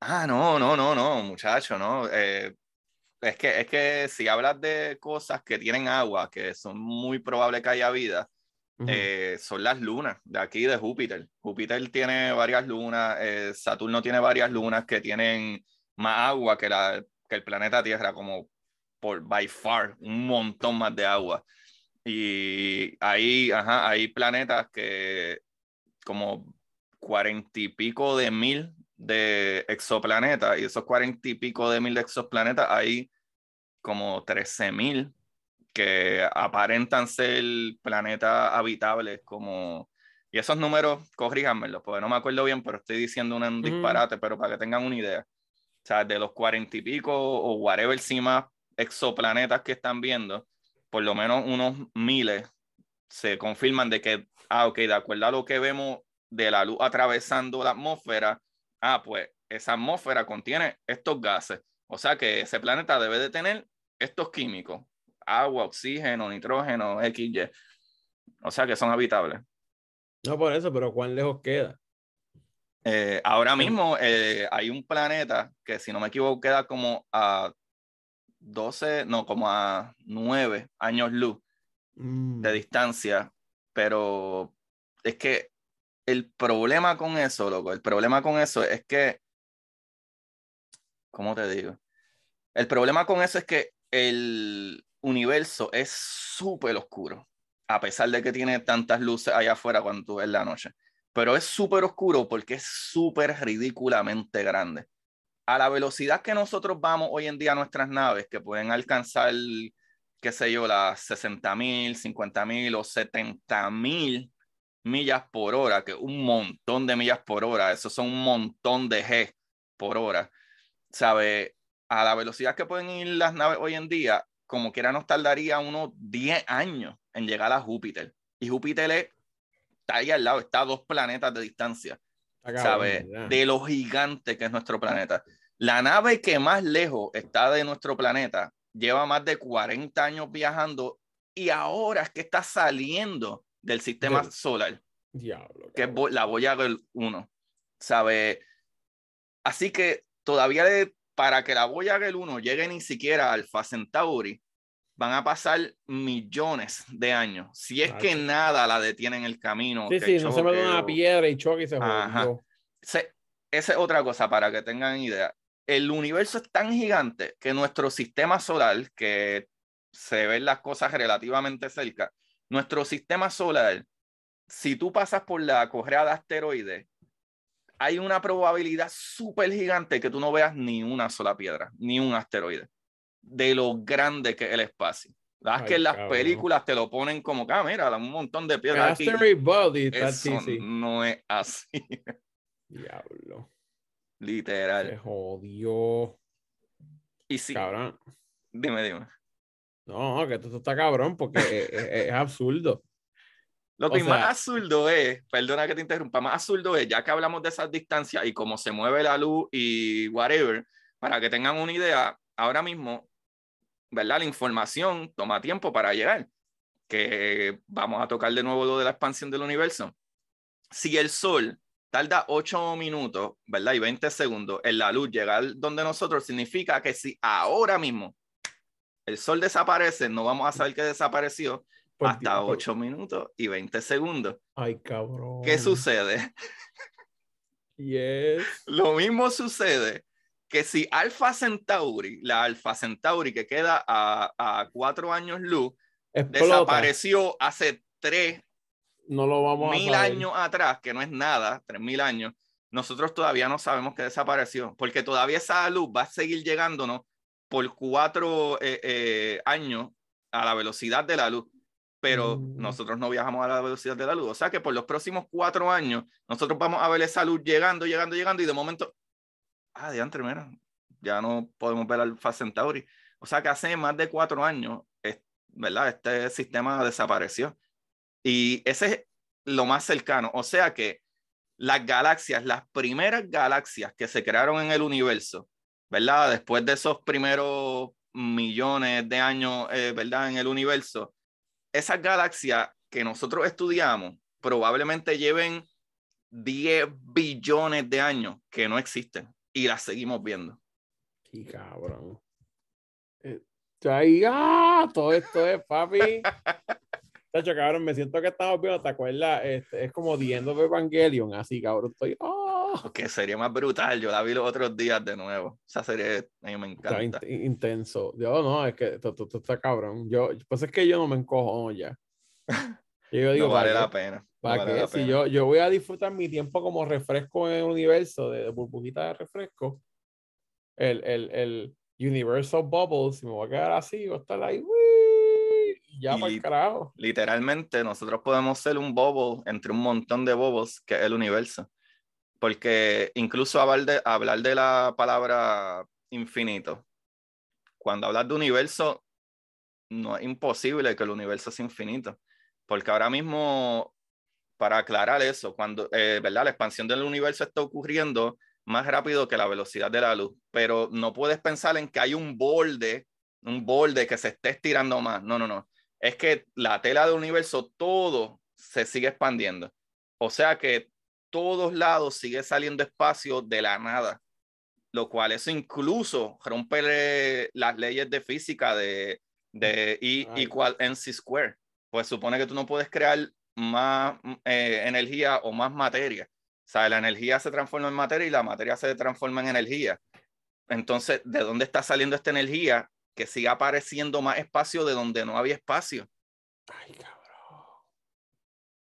Ah, no, no, no, no, muchacho, no. Eh, es, que, es que si hablas de cosas que tienen agua, que son muy probable que haya vida, eh, son las lunas de aquí de Júpiter. Júpiter tiene varias lunas, eh, Saturno tiene varias lunas que tienen más agua que, la, que el planeta Tierra, como por by far, un montón más de agua. Y ahí, ajá, hay planetas que como cuarenta y pico de mil de exoplanetas, y esos cuarenta y pico de mil de exoplanetas, hay como trece mil que aparentan ser planetas habitables como... Y esos números, corríganmelo, porque no me acuerdo bien, pero estoy diciendo un disparate, pero para que tengan una idea. O sea, de los cuarenta y pico o whatever si más exoplanetas que están viendo, por lo menos unos miles se confirman de que, ah, ok, de acuerdo a lo que vemos de la luz atravesando la atmósfera, ah, pues esa atmósfera contiene estos gases. O sea que ese planeta debe de tener estos químicos agua, oxígeno, nitrógeno, XY. O sea que son habitables. No por eso, pero ¿cuán lejos queda? Eh, ahora mismo eh, hay un planeta que, si no me equivoco, queda como a 12, no, como a 9 años luz mm. de distancia, pero es que el problema con eso, loco, el problema con eso es que, ¿cómo te digo? El problema con eso es que el, universo es súper oscuro, a pesar de que tiene tantas luces allá afuera cuando tú ves la noche. Pero es súper oscuro porque es súper ridículamente grande. A la velocidad que nosotros vamos hoy en día nuestras naves, que pueden alcanzar, qué sé yo, las 60 mil, 50 mil o 70 mil millas por hora, que un montón de millas por hora, eso son un montón de G por hora. ¿Sabe? A la velocidad que pueden ir las naves hoy en día, como quiera nos tardaría unos 10 años en llegar a Júpiter. Y Júpiter está ahí al lado, está a dos planetas de distancia. ¿Sabes? De lo gigante que es nuestro planeta. La nave que más lejos está de nuestro planeta lleva más de 40 años viajando y ahora es que está saliendo del sistema solar. Diablo. Que es la Voyager 1. ¿Sabe? Así que todavía le para que la Voyager 1 llegue ni siquiera a Alpha Centauri, van a pasar millones de años. Si es que nada la detiene en el camino. Sí, sí, no se mete una piedra y choque y se jodió. Esa es otra cosa para que tengan idea. El universo es tan gigante que nuestro sistema solar, que se ven las cosas relativamente cerca, nuestro sistema solar, si tú pasas por la correa de asteroides, hay una probabilidad súper gigante que tú no veas ni una sola piedra, ni un asteroide, de lo grande que es el espacio. ¿Sabes que en las películas te lo ponen como que, ah, mira, un montón de piedras. Aquí. Eso no es así. Diablo. Literal. Se jodió. Y sí. Cabrón. Dime, dime. No, que esto está cabrón porque es, absurdo. Lo que más absurdo es, perdona que te interrumpa, más absurdo es, ya que hablamos de esas distancias y cómo se mueve la luz y whatever, para que tengan una idea, ahora mismo, ¿verdad? La información toma tiempo para llegar, que vamos a tocar de nuevo lo de la expansión del universo. Si el Sol tarda 8 minutos, ¿verdad? Y 20 segundos en la luz llegar donde nosotros, significa que si ahora mismo el Sol desaparece, no vamos a saber que desapareció, hasta 8 minutos y 20 segundos. Ay, cabrón. ¿Qué sucede? Yes. Lo mismo sucede que si Alpha Centauri, la Alpha Centauri que queda a, a cuatro años luz, desapareció hace tres no lo vamos mil años atrás, que no es nada, tres mil años, nosotros todavía no sabemos que desapareció, porque todavía esa luz va a seguir llegándonos por cuatro eh, eh, años a la velocidad de la luz pero mm. nosotros no viajamos a la velocidad de la luz. O sea que por los próximos cuatro años, nosotros vamos a ver esa luz llegando, llegando, llegando, y de momento, ah, de antes, mira, ya no podemos ver Alpha Centauri. O sea que hace más de cuatro años, ¿verdad? Este sistema desapareció. Y ese es lo más cercano. O sea que las galaxias, las primeras galaxias que se crearon en el universo, ¿verdad? Después de esos primeros millones de años, eh, ¿verdad? En el universo, esas galaxias que nosotros estudiamos probablemente lleven 10 billones de años que no existen y las seguimos viendo. Y cabrón. Eh, ahí, ¡ah! Todo esto es, papi. Tacho, cabrón, me siento que estamos viendo, ¿te acuerdas? Este, es como The End of Evangelion, así, cabrón, estoy, ¡ah! Que sería más brutal, yo la vi los otros días de nuevo. Esa serie a mí me encanta. Está intenso. Yo no, es que tú está cabrón. Yo, pues es que yo no me encojo ya. Yo digo, no vale la pena. ¿Para si yo, yo voy a disfrutar mi tiempo como refresco en el universo, de, burbujita de refresco, el, el, el Universal Bubbles, si me voy a quedar así, voy a estar ahí, y ya para el carajo. Literalmente, nosotros podemos ser un bubble entre un montón de bobos que es el universo. Porque incluso hablar de, hablar de la palabra infinito, cuando hablas de universo, no es imposible que el universo sea infinito. Porque ahora mismo para aclarar eso, cuando, eh, ¿verdad? La expansión del universo está ocurriendo más rápido que la velocidad de la luz, pero no puedes pensar en que hay un borde, un borde que se esté estirando más. No, no, no. Es que la tela del universo, todo se sigue expandiendo. O sea que todos lados sigue saliendo espacio de la nada, lo cual eso incluso rompe las leyes de física de, de I igual MC square. Pues supone que tú no puedes crear más mm, eh, energía o más materia. O sea, la energía se transforma en materia y la materia se transforma en energía. Entonces, ¿de dónde está saliendo esta energía? Que siga apareciendo más espacio de donde no había espacio. Ay, cabrón.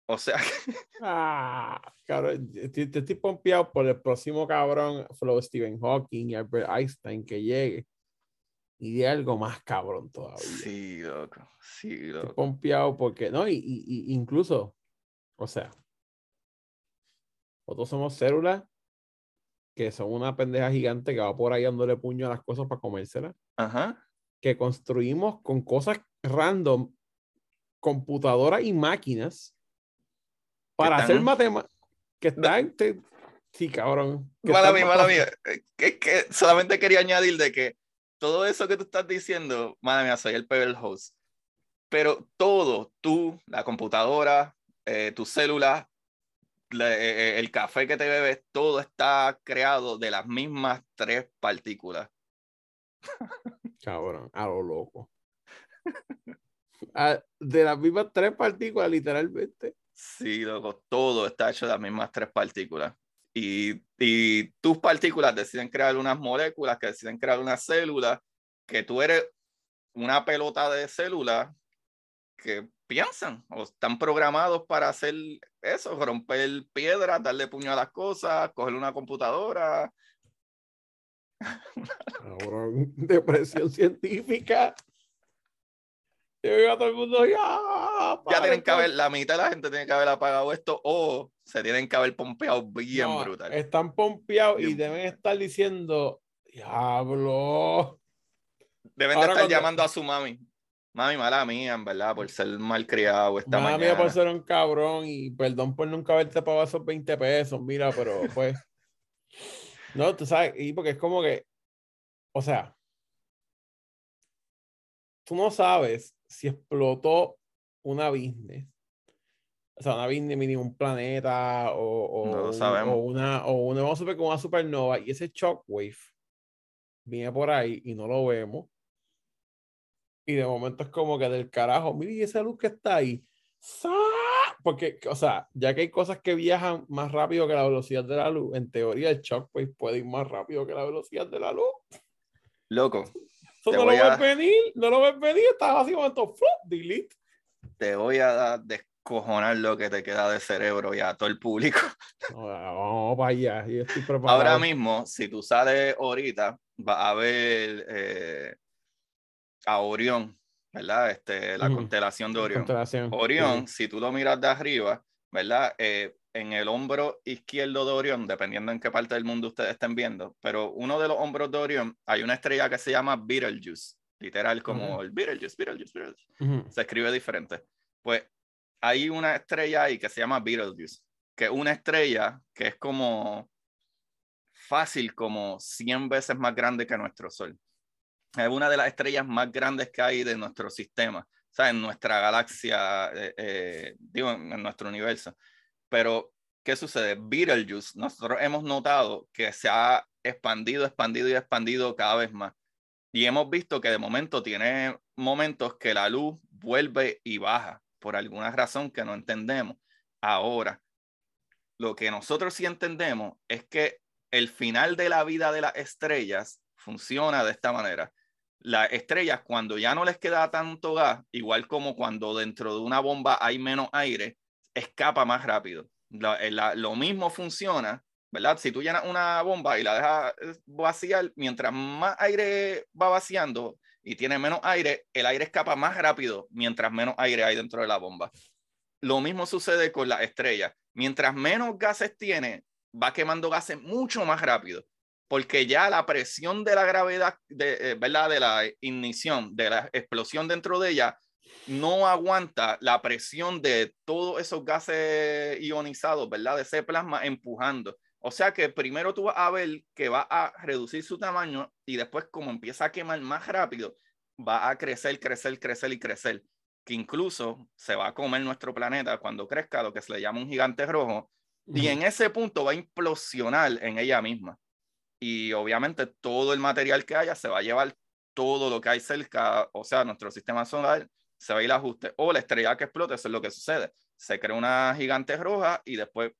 O sea. ah, cabrón, te, estoy pompeado por el próximo cabrón, Flow Stephen Hawking y Albert Einstein que llegue y de algo más cabrón todavía. Sí, loco. Sí, loco. Estoy pompeado porque, no, y, y, incluso, o sea, nosotros somos células que son una pendeja gigante que va por ahí dándole puño a las cosas para comérselas. Ajá. Que construimos con cosas random, computadoras y máquinas para hacer matemáticas. Que están. Sí, cabrón. Mala mía, mala mía. Que, que solamente quería añadir de que todo eso que tú estás diciendo, madre mía, soy el peor host. Pero todo, tú, la computadora, eh, tu célula, eh, eh, el café que te bebes, todo está creado de las mismas tres partículas. Cabrón, a lo loco. Ah, de las mismas tres partículas, literalmente. Sí, loco, todo está hecho de las mismas tres partículas y, y, tus partículas deciden crear unas moléculas que deciden crear una célula, que tú eres una pelota de células que piensan o están programados para hacer eso, romper piedras, darle puño a las cosas, coger una computadora. Ahora, depresión científica todo el mundo ya. Ya tienen que haber, la mitad de la gente tiene que haber apagado esto o se tienen que haber pompeado bien brutal. Están pompeados y deben estar diciendo, diablo. Deben de estar llamando a su mami. Mami, mala mía, en verdad, por ser mal criado esta mala mañana. por ser un cabrón y perdón por nunca haberte pagado esos 20 pesos, mira, pero pues. no, tú sabes, y porque es como que, o sea, tú no sabes si explotó una business, o sea, una business mínimo un planeta o, o, o, una, o una, vamos a ver como una supernova y ese shockwave viene por ahí y no lo vemos. Y de momento es como que del carajo, mire, esa luz que está ahí, porque, o sea, ya que hay cosas que viajan más rápido que la velocidad de la luz, en teoría el shockwave puede ir más rápido que la velocidad de la luz. Loco, no lo ves venir, no lo ves venir, estás así momento, flop, delete. Te voy a descojonar lo que te queda de cerebro ya a todo el público. Vamos para allá, Ahora mismo, si tú sales ahorita, vas a ver eh, a Orión, ¿verdad? Este, la constelación de Orión. Orión, si tú lo miras de arriba, ¿verdad? Eh, en el hombro izquierdo de Orión, dependiendo en qué parte del mundo ustedes estén viendo, pero uno de los hombros de Orión hay una estrella que se llama Betelgeuse, literal como el Betelgeuse, Betelgeuse, Betelgeuse. Se escribe diferente. Pues hay una estrella ahí que se llama Betelgeuse, que es una estrella que es como fácil, como 100 veces más grande que nuestro Sol. Es una de las estrellas más grandes que hay de nuestro sistema, o sea, en nuestra galaxia, eh, eh, digo, en nuestro universo. Pero, ¿qué sucede? Betelgeuse, nosotros hemos notado que se ha expandido, expandido y expandido cada vez más. Y hemos visto que de momento tiene momentos que la luz vuelve y baja por alguna razón que no entendemos. Ahora, lo que nosotros sí entendemos es que el final de la vida de las estrellas funciona de esta manera. Las estrellas, cuando ya no les queda tanto gas, igual como cuando dentro de una bomba hay menos aire, escapa más rápido. Eh, lo mismo funciona, ¿verdad? Si tú llenas una bomba y la dejas eh, vaciar, mientras más aire va vaciando y tiene menos aire, el aire escapa más rápido mientras menos aire hay dentro de la bomba. Lo mismo sucede con las estrellas. Mientras menos gases tiene, va quemando gases mucho más rápido, porque ya la presión de la gravedad, de, eh, ¿verdad? De la ignición, de la explosión dentro de ella, no aguanta la presión de todos esos gases ionizados, ¿verdad? De ese plasma empujando. O sea que primero tú vas a ver que va a reducir su tamaño y después como empieza a quemar más rápido, va a crecer, crecer, crecer y crecer. Que incluso se va a comer nuestro planeta cuando crezca, lo que se le llama un gigante rojo. Y en ese punto va a implosionar en ella misma. Y obviamente todo el material que haya se va a llevar todo lo que hay cerca, o sea, nuestro sistema solar se va a ir el ajuste. O la estrella que explota, eso es lo que sucede. Se crea una gigante roja y después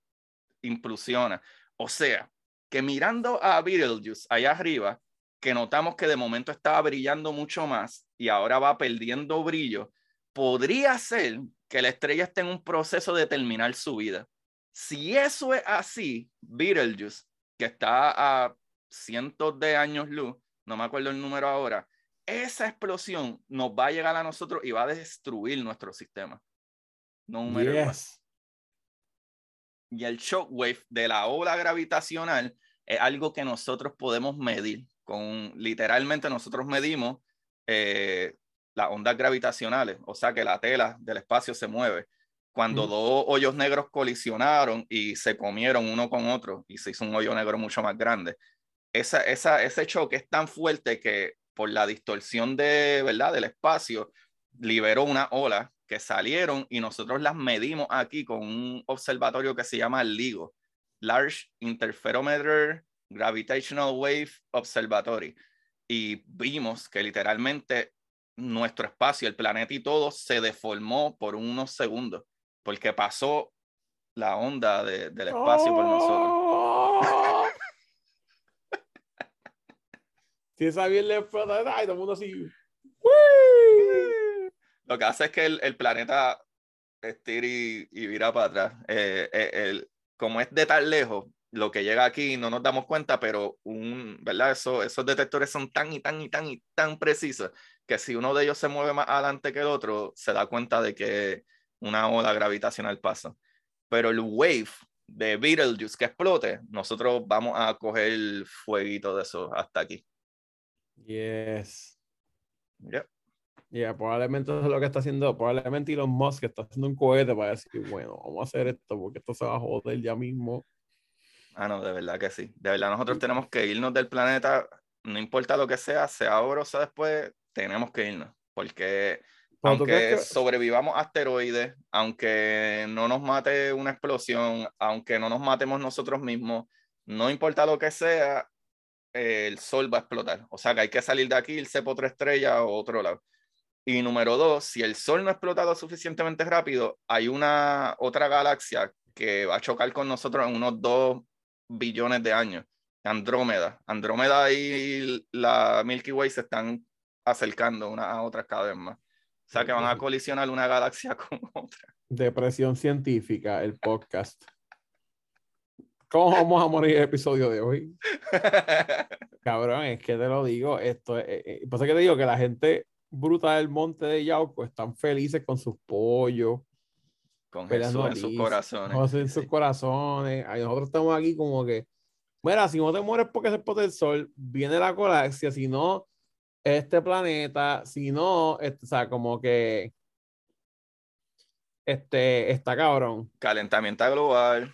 implosiona. O sea, que mirando a Betelgeuse allá arriba, que notamos que de momento estaba brillando mucho más y ahora va perdiendo brillo, podría ser que la estrella esté en un proceso de terminar su vida. Si eso es así, Betelgeuse, que está a cientos de años luz, no me acuerdo el número ahora, esa explosión nos va a llegar a nosotros y va a destruir nuestro sistema. No yes. Y el shockwave de la ola gravitacional es algo que nosotros podemos medir. Con literalmente nosotros medimos eh, las ondas gravitacionales, o sea que la tela del espacio se mueve. Cuando dos hoyos negros colisionaron y se comieron uno con otro y se hizo un hoyo negro mucho más grande, esa, esa, ese choque es tan fuerte que por la distorsión de, ¿verdad? del espacio, liberó una ola que salieron y nosotros las medimos aquí con un observatorio que se llama LIGO, Large Interferometer Gravitational Wave Observatory. Y vimos que literalmente nuestro espacio, el planeta y todo, se deformó por unos segundos, porque pasó la onda del espacio por nosotros. Si esa bien le explota, ay, todo el mundo así. Lo que hace es que el, planeta estira y, vira para atrás. Eh, eh, el, como es de tan lejos, lo que llega aquí no nos damos cuenta, pero un, ¿verdad? Eso, esos detectores son tan y tan y tan y tan precisos que si uno de ellos se mueve más adelante que el otro, se da cuenta de que una ola gravitacional pasa. Pero el wave de Betelgeuse que explote, nosotros vamos a coger el fueguito de eso hasta aquí. Yes. Yeah. Yeah, probablemente eso es lo que está haciendo, probablemente Elon Musk está haciendo un cohete para decir, bueno, vamos a hacer esto porque esto se va a joder ya mismo. Ah, no, de verdad que sí. De verdad, nosotros tenemos que irnos del planeta, no importa lo que sea, sea ahora o sea después, tenemos que irnos. Porque aunque sobrevivamos asteroides, aunque no nos mate una explosión, aunque no nos matemos nosotros mismos, no importa lo que sea, el sol va a explotar. O sea que hay que salir de aquí, irse por otra estrella o otro lado. Y número dos, si el sol no ha explotado suficientemente rápido, hay una otra galaxia que va a chocar con nosotros en unos dos billones de años. Andrómeda. Andrómeda y la Milky Way se están acercando una a otras cada vez más. O sea que van a colisionar una galaxia con otra. Depresión científica, el podcast. ¿Cómo vamos a morir el episodio de hoy? Cabrón, es que te lo digo, esto es, eh, eh, pasa que te digo que la gente bruta del monte de Yauco están felices con sus pollos, Con Jesús en sus corazones. José en sus corazones. Ay, nosotros estamos aquí como que, mira, si no te mueres porque se explote el sol, viene la galaxia, si no, este planeta, si no, este, o sea, como que, este, está cabrón. Calentamiento global,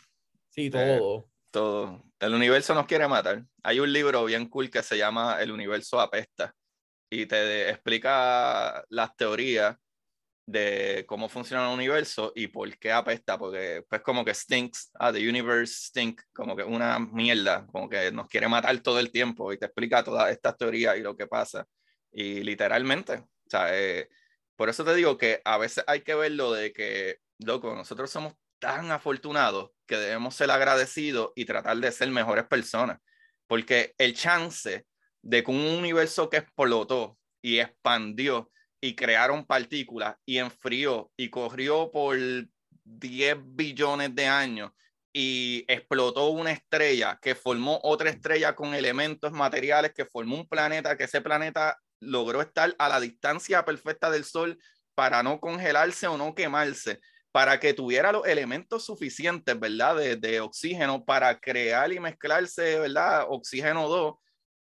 Sí, Eh, todo. todo. El universo nos quiere matar. Hay un libro bien cool que se llama El universo apesta y te explica las teorías de cómo funciona el universo y por qué apesta, porque pues como que stinks, ah, the universe stink, como que una mierda, como que nos quiere matar todo el tiempo y te explica todas estas teorías y lo que pasa. Y literalmente, o sea, eh, por eso te digo que a veces hay que verlo de que, loco, nosotros somos tan afortunados que debemos ser agradecidos y tratar de ser mejores personas, porque el chance de que un universo que explotó y expandió y crearon partículas y enfrió y corrió por 10 billones de años y explotó una estrella que formó otra estrella con elementos materiales que formó un planeta que ese planeta logró estar a la distancia perfecta del sol para no congelarse o no quemarse, para que tuviera los elementos suficientes, ¿verdad? De, de oxígeno para crear y mezclarse, ¿verdad? Oxígeno 2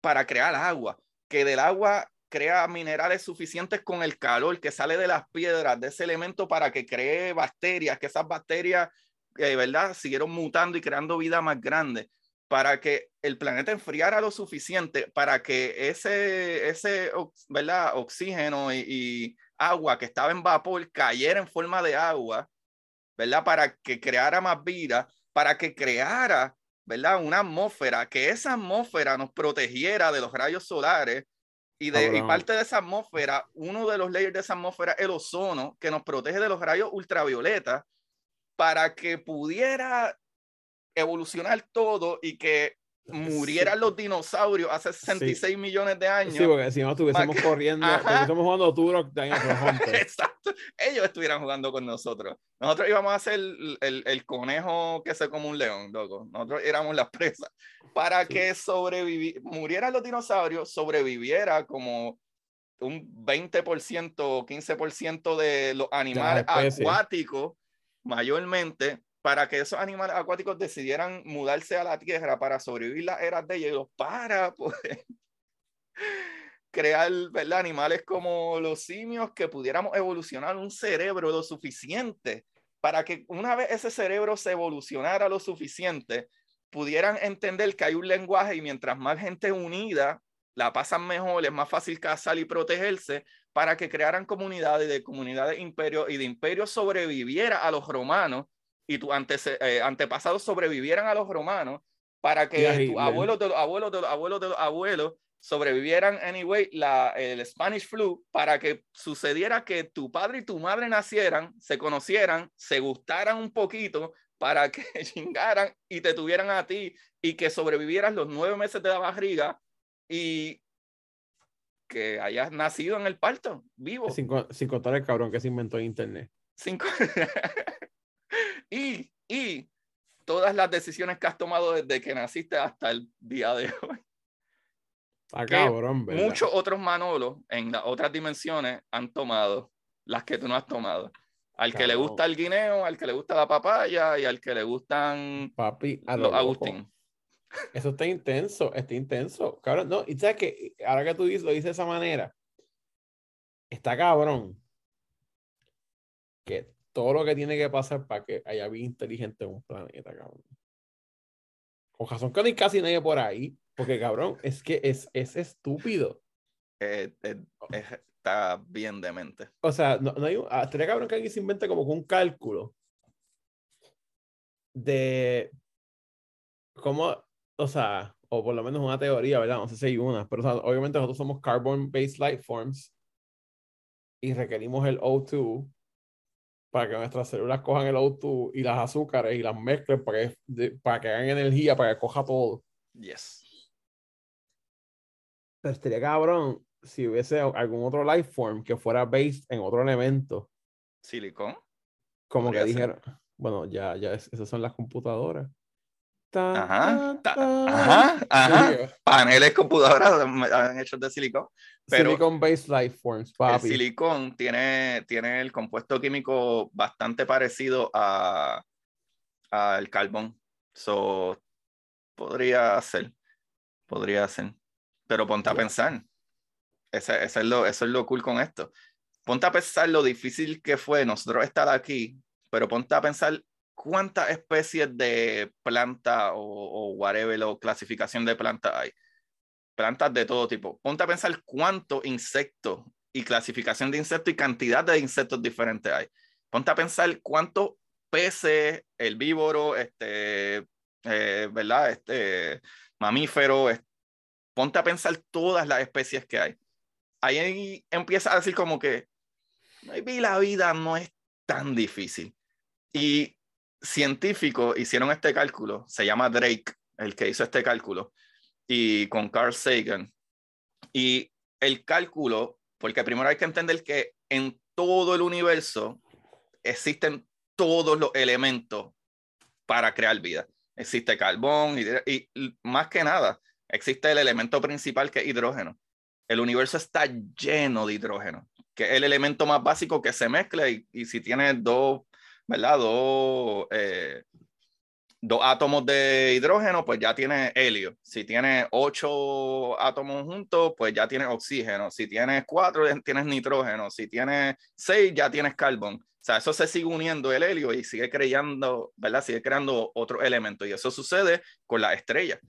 para crear agua, que del agua crea minerales suficientes con el calor que sale de las piedras, de ese elemento para que cree bacterias, que esas bacterias, eh, ¿verdad? Siguieron mutando y creando vida más grande, para que el planeta enfriara lo suficiente, para que ese, ese ¿verdad? Oxígeno y, y agua que estaba en vapor cayera en forma de agua, ¿verdad? Para que creara más vida, para que creara, ¿verdad? Una atmósfera, que esa atmósfera nos protegiera de los rayos solares y, de, y parte de esa atmósfera, uno de los layers de esa atmósfera, el ozono, que nos protege de los rayos ultravioleta, para que pudiera evolucionar todo y que murieran los dinosaurios hace 66 millones de años. Sí, porque si no estuviésemos corriendo, estuviésemos jugando Turok. Exacto. Ellos estuvieran jugando con nosotros. Nosotros íbamos a ser el, el- el conejo que se come un león, loco. Nosotros éramos las presas. Para Sí. que sobrevivi murieran los dinosaurios, sobreviviera como un 20% o 15% de los animales acuáticos, mayormente, para que esos animales acuáticos decidieran mudarse a la Tierra para sobrevivir las eras de hielo, para poder crear ¿verdad? animales como los simios que pudiéramos evolucionar un cerebro lo suficiente para que una vez ese cerebro se evolucionara lo suficiente, pudieran entender que hay un lenguaje y mientras más gente unida la pasan mejor, es más fácil cazar y protegerse para que crearan comunidades de comunidades imperios y de imperios sobreviviera a los romanos y tus eh, antepasados sobrevivieran a los romanos para que tus abuelos de los abuelos de los abuelos de los abuelos sobrevivieran anyway la, el Spanish flu para que sucediera que tu padre y tu madre nacieran, se conocieran, se gustaran un poquito para que chingaran y te tuvieran a ti y que sobrevivieras los nueve meses de la barriga y que hayas nacido en el parto, vivo. Sin, sin contar el cabrón que se inventó en internet. Cinco- y, y todas las decisiones que has tomado desde que naciste hasta el día de hoy. Está Que cabrón, ¿verdad? Muchos otros Manolos en las otras dimensiones han tomado las que tú no has tomado. Al que le gusta el guineo, al que le gusta la papaya y al que le gustan Papi, a lo los. Agustín. Eso está intenso, está intenso. Cabrón, no, y sabes que ahora que tú dices, lo dices de esa manera, está cabrón que todo lo que tiene que pasar para que haya vida inteligente en un planeta, cabrón. Con razón que no hay casi nadie por ahí, porque cabrón, es que es, es estúpido. Eh, eh, es- está bien demente. O sea, no, no hay un, ah, estaría cabrón que alguien se invente como que un cálculo de cómo, o sea, o por lo menos una teoría, ¿verdad? No sé si hay una, pero o sea, obviamente nosotros somos carbon-based life forms y requerimos el O2 para que nuestras células cojan el O2 y las azúcares y las mezclen para que, de- para que hagan energía, para que coja todo. Yes. Pero estaría cabrón si hubiese algún otro life form que fuera based en otro elemento. Silicón. como que ser. dijeron, bueno, ya, ya, es- esas son las computadoras. Ajá, ajá, ajá. Paneles computadoras han hecho de silicón. Pero silicon based life forms, papi. El silicón tiene, tiene el compuesto químico bastante parecido a al carbón. So, podría ser. Podría ser. Pero ponte a pensar. Ese, es lo, eso es lo cool con esto. Ponte a pensar lo difícil que fue nosotros estar aquí, pero ponte a pensar cuántas especies de planta o, o whatever, o clasificación de planta hay. Plantas de todo tipo. Ponte a pensar cuántos insectos y clasificación de insectos y cantidad de insectos diferentes hay. Ponte a pensar cuántos peces, herbívoros, este, eh, ¿verdad? Este, mamífero. ponte a pensar todas las especies que hay. Ahí empieza a decir como que, maybe la vida no es tan difícil. Y científicos hicieron este cálculo, se llama Drake, el que hizo este cálculo, y con Carl Sagan. Y el cálculo, porque primero hay que entender que en todo el universo existen todos los elementos para crear vida. Existe carbón y, más que nada, existe el elemento principal que es hidrógeno. El universo está lleno de hidrógeno, que es el elemento más básico que se mezcla y, y si tiene dos ¿verdad? Dos, eh, dos átomos de hidrógeno, pues ya tiene helio. Si tiene ocho átomos juntos, pues ya tiene oxígeno. Si tienes cuatro, tienes nitrógeno. Si tienes seis, ya tienes carbón. O sea, eso se sigue uniendo el helio y sigue creando, ¿verdad? Sigue creando otro elemento. Y eso sucede con las estrellas.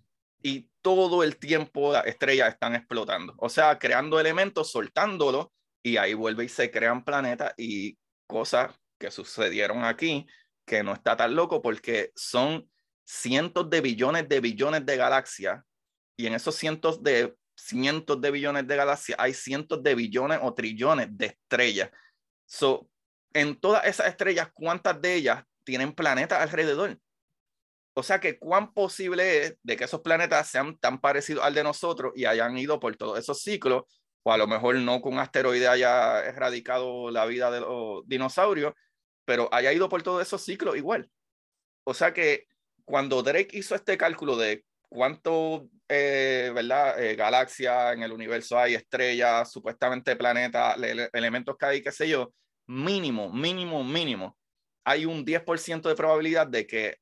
Y todo el tiempo las estrellas están explotando. O sea, creando elementos, soltándolos, y ahí vuelve y se crean planetas y cosas que sucedieron aquí, que no está tan loco porque son cientos de billones de billones de galaxias y en esos cientos de cientos de billones de galaxias hay cientos de billones o trillones de estrellas. So, en todas esas estrellas, ¿cuántas de ellas tienen planetas alrededor? O sea que cuán posible es de que esos planetas sean tan parecidos al de nosotros y hayan ido por todos esos ciclos, o a lo mejor no con un asteroide haya erradicado la vida de los dinosaurios, pero haya ido por todos esos ciclos igual. O sea que cuando Drake hizo este cálculo de cuánto, eh, ¿verdad? Eh, galaxias en el universo hay, estrellas, supuestamente planetas, elementos que hay, qué sé yo, mínimo, mínimo, mínimo, hay un 10% de probabilidad de que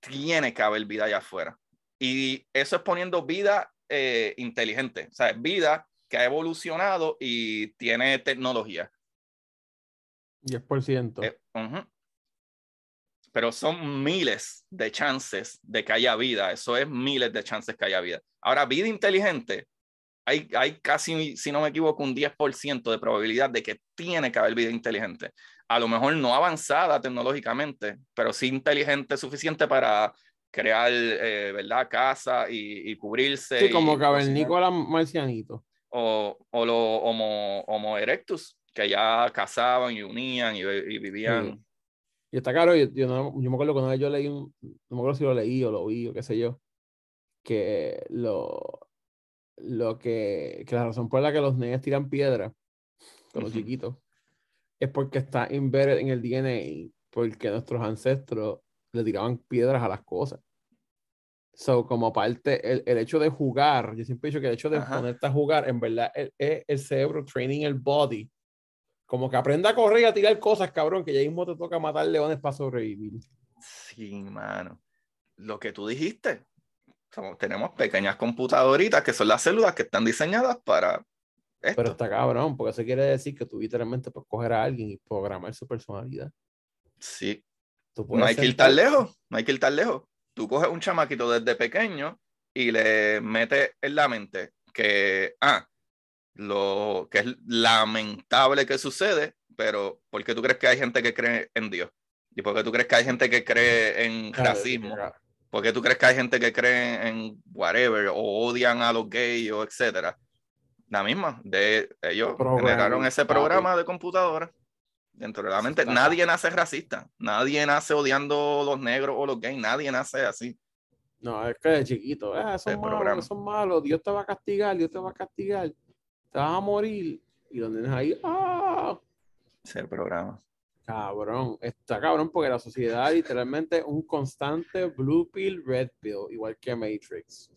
tiene que haber vida allá afuera. Y eso es poniendo vida eh, inteligente, o sea, vida que ha evolucionado y tiene tecnología. 10%. Eh, Pero son miles de chances de que haya vida. Eso es miles de chances que haya vida. Ahora, vida inteligente, hay, hay casi, si no me equivoco, un 10% de probabilidad de que tiene que haber vida inteligente. A lo mejor no avanzada tecnológicamente, pero sí inteligente suficiente para crear, eh, ¿verdad? Casa y, cubrirse. Sí, como cavernícola marcianito. O, o homo, homo erectus, que ya casaban y unían y, vivían. Y está claro, yo, yo, me acuerdo cuando yo leí, un, no me acuerdo si lo leí o lo vi o qué sé yo, que lo, lo que, que la razón por la que los nenes tiran piedra con los chiquitos es porque está embedded en el DNA, porque nuestros ancestros le tiraban piedras a las cosas. So, como parte, el, el, hecho de jugar, yo siempre he dicho que el hecho de ponerte a jugar, en verdad, es el, cerebro training el body como que aprenda a correr y a tirar cosas, cabrón, que ya mismo te toca matar leones para sobrevivir. Sí, mano. Lo que tú dijiste. tenemos pequeñas computadoritas que son las células que están diseñadas para esto. Pero está cabrón, porque eso quiere decir que tú literalmente puedes coger a alguien y programar su personalidad. Sí. No hay que ir tan lejos, no hay que ir tan lejos. Tú coges un chamaquito desde pequeño y le metes en la mente que, ah, lo que es lamentable que sucede, pero ¿por qué tú crees que hay gente que cree en Dios? ¿Y por qué tú crees que hay gente que cree en racismo? ¿Por qué tú crees que hay gente que cree en whatever o odian a los gays o etcétera? La misma, de ellos generaron ese programa de computadora dentro de la mente. Nadie nace racista, nadie nace odiando los negros o los gays, nadie nace así. No, es que de chiquito, eh, son, malos, son malos, Dios te va a castigar, Dios te va a castigar te vas a morir. Y donde tienes ahí, ¡ah! Ese programa. Cabrón, está cabrón porque la sociedad literalmente un constante blue pill, red pill, igual que Matrix.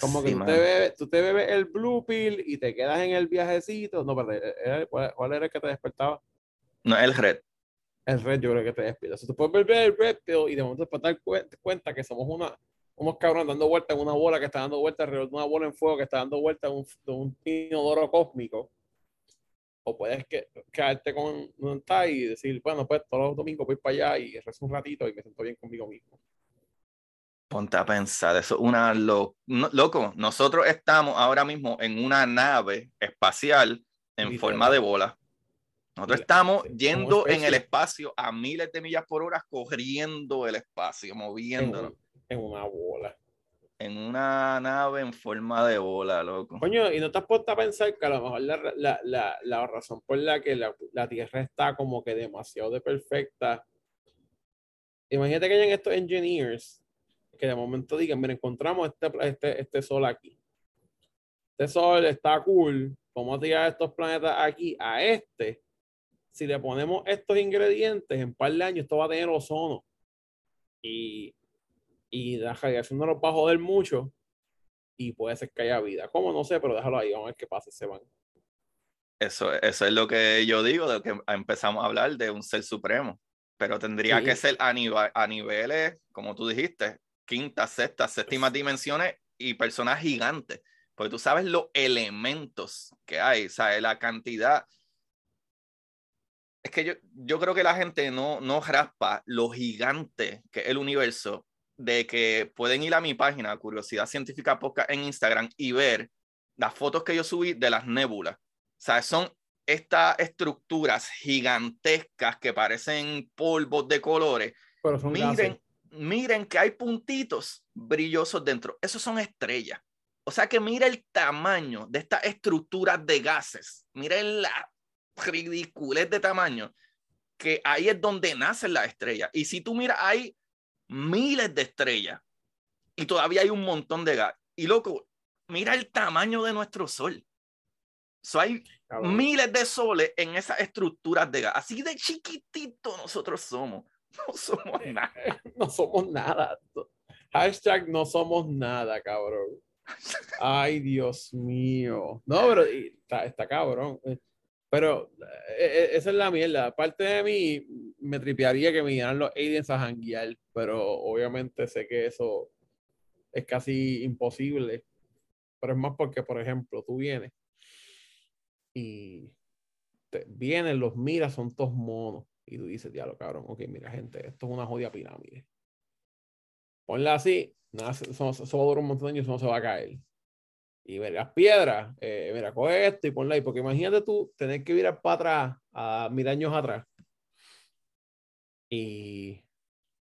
Como que Sí, tú, te bebes, tú te bebes el blue pill y te quedas en el viajecito. No, pero ¿era- ¿cuál, cuál era el que te despertaba? No el red. El red, yo creo que te despierta. O sea, tú puedes beber el red pill y de momento das cuen- cuenta que somos una, unos cabrones dando vueltas en una bola que está dando vueltas alrededor de una bola en fuego que está dando vueltas en un, de un inodoro cósmico. O puedes que, quedarte con un tie y decir, bueno, pues todos los domingos voy para allá y rezo un ratito y me siento bien conmigo mismo. Ponte a pensar, eso es una lo- no- loco. Nosotros estamos ahora mismo en una nave espacial en Literal. forma de bola. Nosotros estamos yendo en el espacio a miles de millas por hora, corriendo el espacio, moviéndonos. En una bola. En una nave en forma de bola, loco. Coño, y no te has puesto a pensar que a lo mejor la, la, la, la razón por la que la, la Tierra está como que demasiado de perfecta. Imagínate que hayan estos engineers que de momento digan, mira, encontramos este, este, este sol aquí. Este sol está cool. Vamos a tirar estos planetas aquí a este. Si le ponemos estos ingredientes, en un par de años esto va a tener ozono. Y, y la radiación no nos va a joder mucho y puede ser que haya vida. ¿Cómo? No sé, pero déjalo ahí, vamos a ver qué pasa, se van. Eso, eso es lo que yo digo, de que empezamos a hablar de un ser supremo. Pero tendría Sí. que ser a, nive- a niveles, como tú dijiste, quinta, sexta, séptimas dimensiones y personas gigantes. Porque tú sabes los elementos que hay, ¿sabes? La cantidad. Es que yo, yo creo que la gente no, no raspa lo gigante que es el universo, de que pueden ir a mi página, Curiosidad Científica Podcast en Instagram, y ver las fotos que yo subí de las nébulas. O sea, son estas estructuras gigantescas que parecen polvos de colores. Pero son gases. Miren, miren que hay puntitos brillosos dentro. Esos son estrellas. O sea que mira el tamaño de estas estructuras de gases. Miren la ridiculez de tamaño. Que ahí es donde nacen las estrellas. Y si tú miras, hay miles de estrellas. Y todavía hay un montón de gas. Y loco, mira el tamaño de nuestro sol. So, hay cabrón. miles de soles en esas estructuras de gas. Así de chiquitito nosotros somos. No somos nada. No somos nada. Hashtag no somos nada, cabrón. Ay, Dios mío. No, pero está, está cabrón. Pero eh, eh, esa es la mierda. Aparte de mí, me tripearía que me vinieran los aliens a janguear, pero obviamente sé que eso es casi imposible. Pero es más porque, por ejemplo, tú vienes y te- vienen, los miras, son todos monos. Y tú dices, diablo, cabrón, ok, mira, gente, esto es una jodida pirámide. Ponla así, nada, eso, eso- eso va a durar un montón de años, no se va a caer. Y ver las piedras, eh, mira, coge esto y ponla ahí, porque imagínate tú tener que virar para atrás, a mil años atrás. Y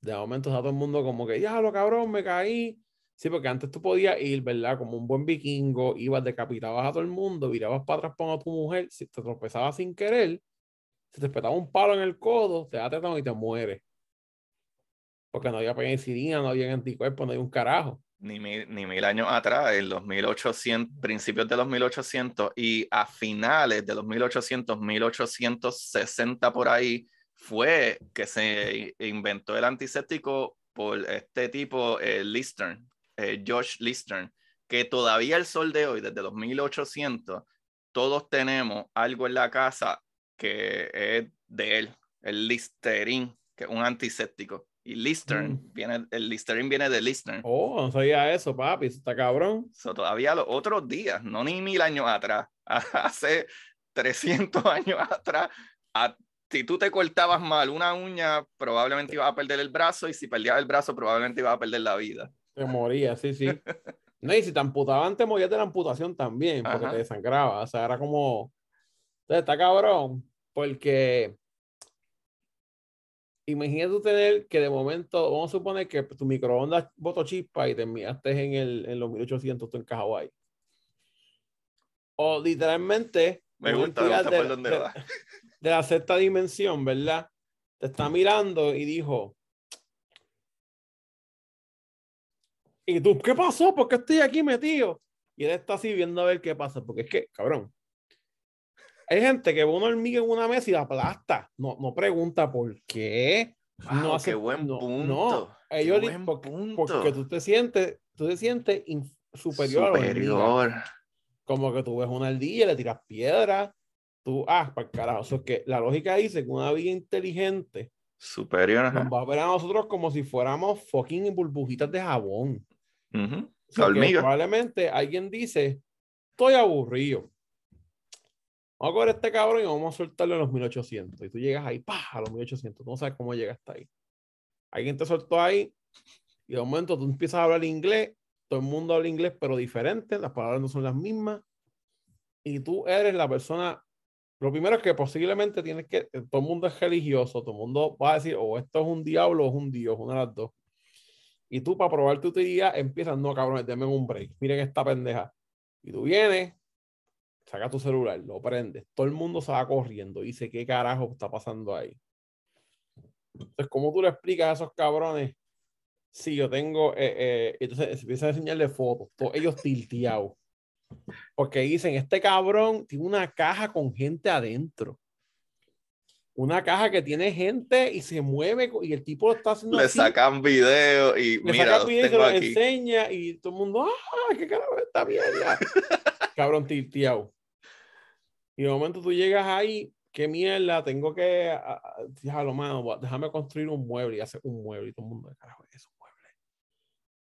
de momento está todo el mundo como que, diablo, cabrón, me caí. Sí, porque antes tú podías ir, ¿verdad? Como un buen vikingo, ibas, decapitabas a todo el mundo, virabas para atrás para tu mujer, si te tropezabas sin querer, se te petaba un palo en el codo, te da tetano y te mueres. Porque no había penicilina, no había anticuerpos, no había un carajo. Ni mil, ni mil años atrás, en los 1800, principios de los 1800 y a finales de los 1800, 1860 por ahí, fue que se inventó el antiséptico por este tipo, eh, Listern, eh, Josh Listern, que todavía el sol de hoy, desde los 1800, todos tenemos algo en la casa que es de él, el Listerine, que es un antiséptico. Y Listern, Mm. viene, el Listerine viene de Listern. Oh, no sabía eso, papi, eso está cabrón. So, todavía los otros días, no ni mil años atrás, hace 300 años atrás, a- si tú te cortabas mal una uña, probablemente ibas a perder el brazo y si perdías el brazo, probablemente ibas a perder la vida. Te moría, sí, sí. No, y si te amputaban, te morías de la amputación también, porque Ajá. te desangraba. O sea, era como. Entonces, está cabrón, porque. Imagínate tú tener que de momento, vamos a suponer que tu microondas botó chispa y te enviaste en, el, en los 1800 tú en Hawái. O literalmente. Me gusta, me gusta de- por dónde de- va. de la sexta dimensión, ¿verdad? Te está mirando y dijo. ¿Y tú qué pasó? ¿Por qué estoy aquí metido? Y él está así viendo a ver qué pasa, porque es que, cabrón, Hay gente que ve una hormiga en una mesa y la aplasta. No, no pregunta por qué. Wow, no hace, qué buen no, punto. No, qué ellos buen porque, punto. porque tú te sientes, tú te sientes in- superior, a la hormiga. Superior. Como que tú ves una ardilla, le tiras piedra, tú, ah, para carajo. Eso es que la lógica dice que una vida inteligente Superior. nos va a ver a nosotros como si fuéramos fucking burbujitas de jabón. Ujú. O sea, probablemente alguien dice, estoy aburrido. Vamos a coger a este cabrón y vamos a soltarlo en los 1800. Y tú llegas ahí, pa, a los 1800. Tú no sabes cómo llegas hasta ahí. Alguien te soltó ahí y de momento tú empiezas a hablar inglés. Todo el mundo habla inglés, pero diferente. Las palabras no son las mismas. Y tú eres la persona. Lo primero es que posiblemente tienes que. Todo el mundo es religioso. Todo el mundo va a decir, o esto es un diablo o es un dios, una de las dos. Y tú, para probar tu utilidad, empiezas, no, cabrón, denme un break. Miren esta pendeja. Y tú vienes, saca tu celular, lo prendes. Todo el mundo se va corriendo y dice, ¿qué carajo está pasando ahí? Entonces, ¿cómo tú le explicas a esos cabrones? Si yo tengo, eh, eh, entonces empiezan a enseñarle fotos, todos ellos tilteados. Porque dicen, este cabrón tiene una caja con gente adentro. Una caja que tiene gente y se mueve y el tipo lo está haciendo Le así. sacan video y Le mira, saca los video y se lo aquí. enseña y todo el mundo, ¡ah! ¿Qué carajo está bien? Cabrón tilteado. Y de momento tú llegas ahí, qué mierda, tengo que, a- a- déjalo, mano, déjame construir un mueble y hacer un mueble y todo el mundo, ¿qué carajo es un mueble?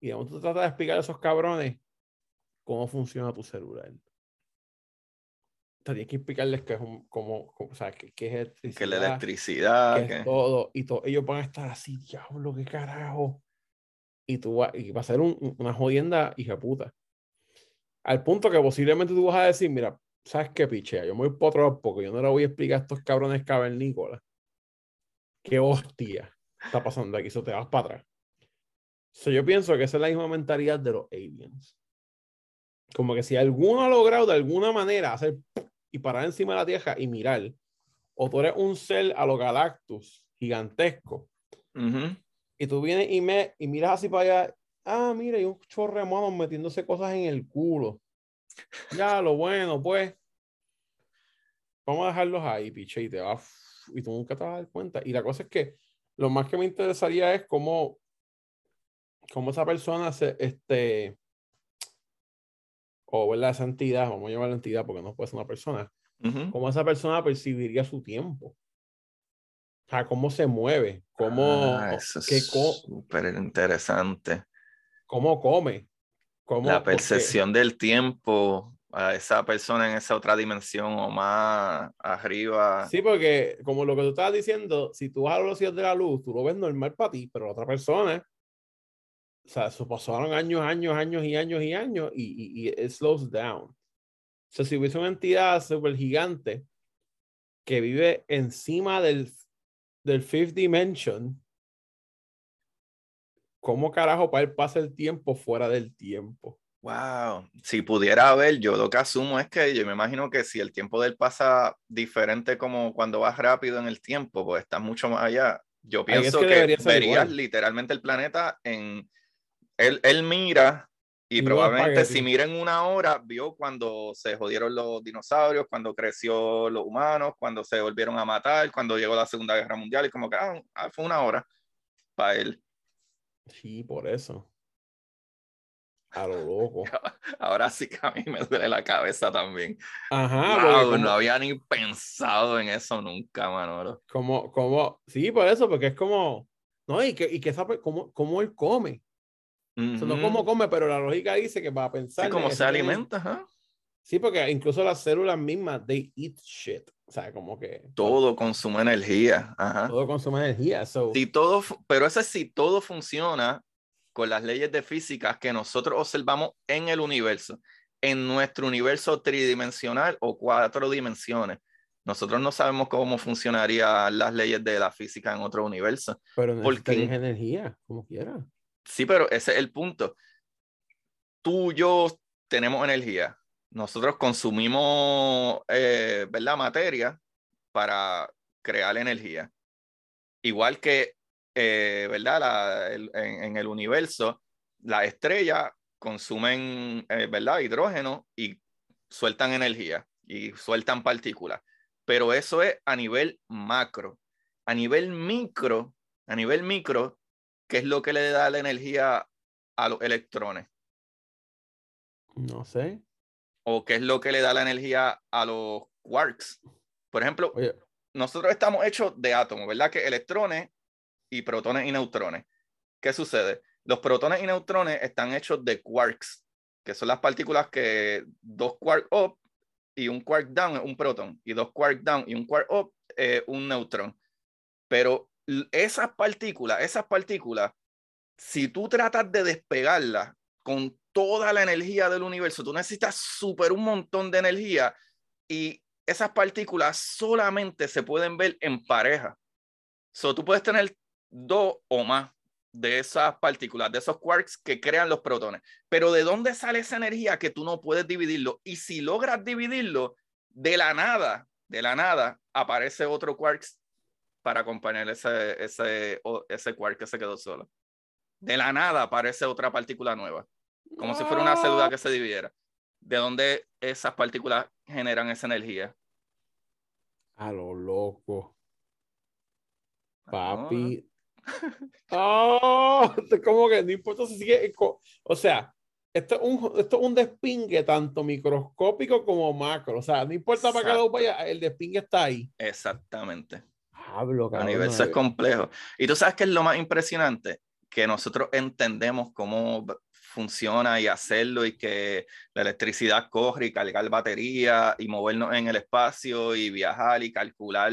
Y de momento tú tratas de explicar a esos cabrones cómo funciona tu celular. Tienes que explicarles que es un, cómo- o sea, que, que es electricidad Que la electricidad. que que- es todo, y to- ellos van a estar así, diablo, qué carajo. Y tú va, y va a ser un- un- una jodienda hija puta. Al punto que posiblemente tú vas a decir, mira, ¿sabes qué, pichea? Yo me voy por otro porque yo no le voy a explicar a estos cabrones cavernícolas. Qué hostia está pasando aquí, eso te vas para atrás. So, yo pienso que esa es la misma mentalidad de los aliens. Como que si alguno ha logrado de alguna manera hacer y parar encima de la tierra y mirar, o tú eres un ser a los Galactus gigantesco, Ujú. y tú vienes y, me, y miras así para allá, ah, mira, hay un chorre de monos metiéndose cosas en el culo. Ya, lo bueno, pues. Vamos a dejarlos ahí, piche, y te vas, y tú nunca te vas a dar cuenta. Y la cosa es que lo más que me interesaría es cómo, cómo esa persona se, este, o ¿verdad? esa entidad, vamos a llamarla entidad porque no puede ser una persona, cómo esa persona percibiría su tiempo. O sea, cómo se mueve, cómo, Ah, eso qué es co- súper interesante. Cómo come. Cómo, La porque- percepción del tiempo a esa persona en esa otra dimensión o más arriba. Sí, porque como lo que tú estabas diciendo, si tú vas a la velocidad de la luz, tú lo ves normal para ti, pero la otra persona, o sea, eso pasaron años, años, años y años y años y, y, y it slows down. O sea, si hubiese una entidad súper gigante que vive encima del, del fifth dimension, ¿cómo carajo para él pasa el tiempo fuera del tiempo? Wow, si pudiera haber, yo lo que asumo es que yo me imagino que si el tiempo del pasa diferente como cuando vas rápido en el tiempo, pues estás mucho más allá. Yo es pienso que que, verías igual. literalmente el planeta en... Él, él mira y probablemente espagueti. si mira en una hora, vio cuando se jodieron los dinosaurios, cuando creció los humanos, cuando se volvieron a matar, cuando llegó la Segunda Guerra Mundial y como que ah, ah, fue una hora para él. Sí, por eso. A lo loco. Ahora sí que a mí me duele la cabeza también. Ajá, Wow, como- no había ni pensado en eso nunca, Manolo. Como, como, sí, por eso, porque es como, no, y que, y que sabe cómo, cómo él come. O sea, no cómo come, pero la lógica dice que va a pensar. Sí, cómo se alimenta, ajá. Sí, porque incluso las células mismas, they eat shit. O sea, como que Todo consume energía, ajá. todo consume energía. So, Si todo, pero eso es si todo funciona con las leyes de física que nosotros observamos en el universo, en nuestro universo tridimensional o cuatro dimensiones. Nosotros no sabemos cómo funcionarían las leyes de la física en otro universo. pero porque- energía, como quiera. Sí, pero ese es el punto. Tú y yo tenemos energía. Nosotros consumimos, eh, ¿verdad? Materia para crear energía. Igual que, eh, ¿verdad? En el universo, las estrellas consumen, eh, ¿verdad? Hidrógeno y sueltan energía y sueltan partículas. pero eso es a nivel macro. A nivel micro, a nivel micro, ¿qué es lo que le da la energía a los electrones? No sé. ¿O qué es lo que le da la energía a los quarks? Por ejemplo, nosotros estamos hechos de átomos, ¿verdad? Que electrones y protones y neutrones. ¿Qué sucede? Los protones y neutrones están hechos de quarks, que son las partículas que dos quark up y un quark down es un protón, y dos quark down y un quark up es un neutrón. Pero esas partículas, esas partículas, si tú tratas de despegarlas con toda la energía del universo, tú necesitas super un montón de energía y esas partículas solamente se pueden ver en pareja. So, tú puedes tener dos o más de esas partículas, de esos quarks que crean los protones. Pero ¿de dónde sale esa energía que tú no puedes dividirlo? Y si logras dividirlo, de la nada, de la nada, aparece otro quark para acompañar ese, ese, ese quark que se quedó solo. De la nada aparece otra partícula nueva, como si fuera una célula que se dividiera. ¿De dónde esas partículas generan esa energía? A lo loco. Papi. Oh, como que no importa si sigue. O sea, esto es, un, esto es un despingue tanto microscópico como macro. O sea, no importa para cada vaya, el despingue está ahí. Exactamente. Hablo, A nivel es complejo. Y tú sabes que es lo más impresionante, que nosotros entendemos cómo funciona y hacerlo y que la electricidad corre y cargar batería y movernos en el espacio y viajar y calcular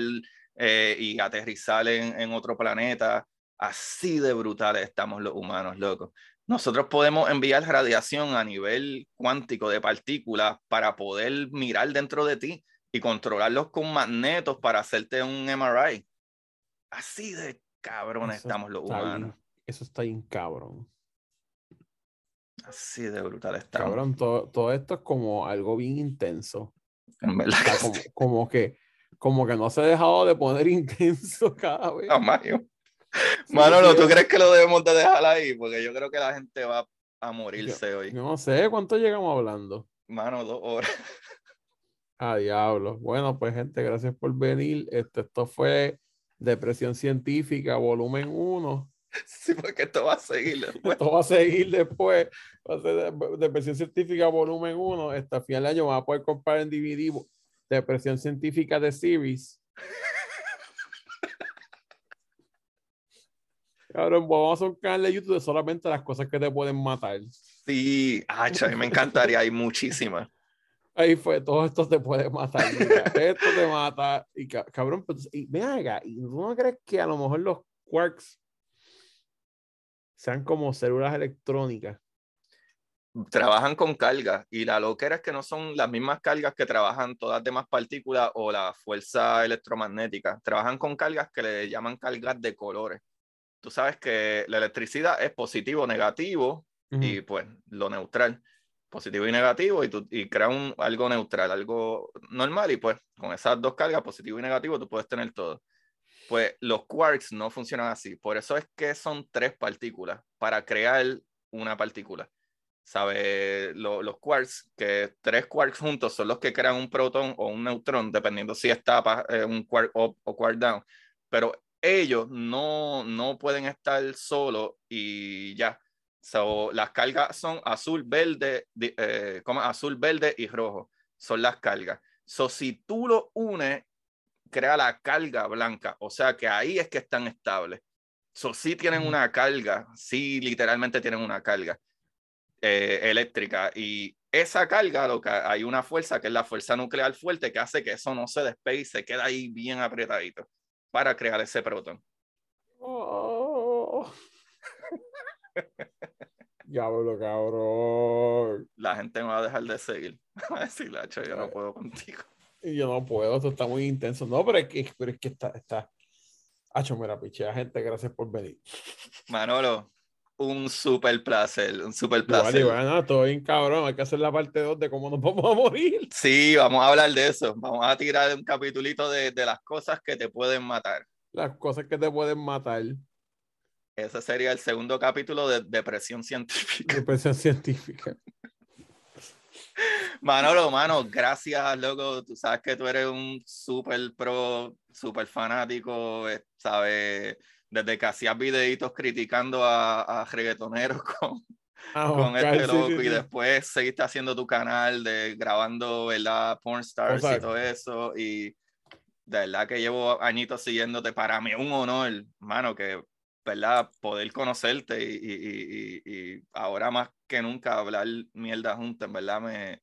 eh, y aterrizar en, en, otro planeta. Así de brutales estamos los humanos, locos. Nosotros podemos enviar radiación a nivel cuántico de partículas para poder mirar dentro de ti y controlarlos con magnetos para hacerte un MRI. Así de cabrón estamos los humanos. eso está bien cabrón. Así de brutal está. Cabrón, todo, todo, esto es como algo bien intenso. En verdad. como, que, como que no se ha dejado de poner intenso cada vez. No, Mario. Manolo, ¿tú crees que lo debemos de dejar ahí? Porque yo creo que la gente va a morirse hoy. No sé, ¿cuánto llegamos hablando? Mano, dos horas. Ah, diablo. Bueno, pues gente, gracias por venir. Esto, esto fue Depresión Científica, volumen 1. Sí, porque esto va a seguir después. Esto va a seguir después. Va a ser Depresión Científica Volumen 1. Hasta final de año va a poder comprar en DVD Depresión Científica de Series. Cabrón, vamos a un canal de YouTube de solamente las cosas que te pueden matar. Sí, ah, a mí me encantaría, hay muchísimas. Ahí fue, todo esto te puede matar. esto te mata. Y cabrón, pues, y, ven acá, ¿y tú no crees que a lo mejor los quarks sean como células electrónicas. Trabajan con cargas y la loquera es que no son las mismas cargas que trabajan todas las demás partículas o la fuerza electromagnética. Trabajan con cargas que le llaman cargas de colores. Tú sabes que la electricidad es positivo, negativo y pues lo neutral. Positivo y negativo y, tú, y crea un, algo neutral, algo normal y pues con esas dos cargas, positivo y negativo, tú puedes tener todo. Pues los quarks no funcionan así. Por eso es que son tres partículas para crear una partícula. ¿Sabe? los quarks, que tres quarks juntos son los que crean un protón o un neutrón, dependiendo si está eh, un quark up o quark down. Pero ellos no, no pueden estar solos y ya. So, las cargas son azul, verde, eh, como azul, verde y rojo. Son las cargas. So, si tú lo unes crea la carga blanca, o sea que ahí es que están estables. So, sí tienen una carga, sí literalmente tienen una carga eh, eléctrica y esa carga, lo que hay una fuerza que es la fuerza nuclear fuerte que hace que eso no se despegue y se queda ahí bien apretadito para crear ese protón. Oh. Diablo, cabrón. La gente me va a dejar de seguir. Va a decir, yo no puedo contigo. Y yo no puedo, esto está muy intenso. No, pero es que, pero es que está, está. Hacho, mira, pichea, gente, gracias por venir. Manolo, un súper placer, un súper placer. Vale, bueno, todo bien cabrón, hay que hacer la parte 2 de cómo nos vamos a morir. Sí, vamos a hablar de eso. Vamos a tirar un capitulito de, de las cosas que te pueden matar. Las cosas que te pueden matar. Ese sería el segundo capítulo de depresión científica. Depresión científica. Manolo, mano, gracias, loco. Tú sabes que tú eres un súper pro, súper fanático, eh, ¿sabes? Desde que hacías videitos criticando a, a reggaetoneros con, ah, con este loco y después seguiste haciendo tu canal de grabando, ¿verdad? Porn stars y todo eso. Y de verdad que llevo añitos siguiéndote. Para mí un honor, mano, que ¿verdad? Poder conocerte y, y, y, ahora más que nunca hablar mierda juntos, en verdad me,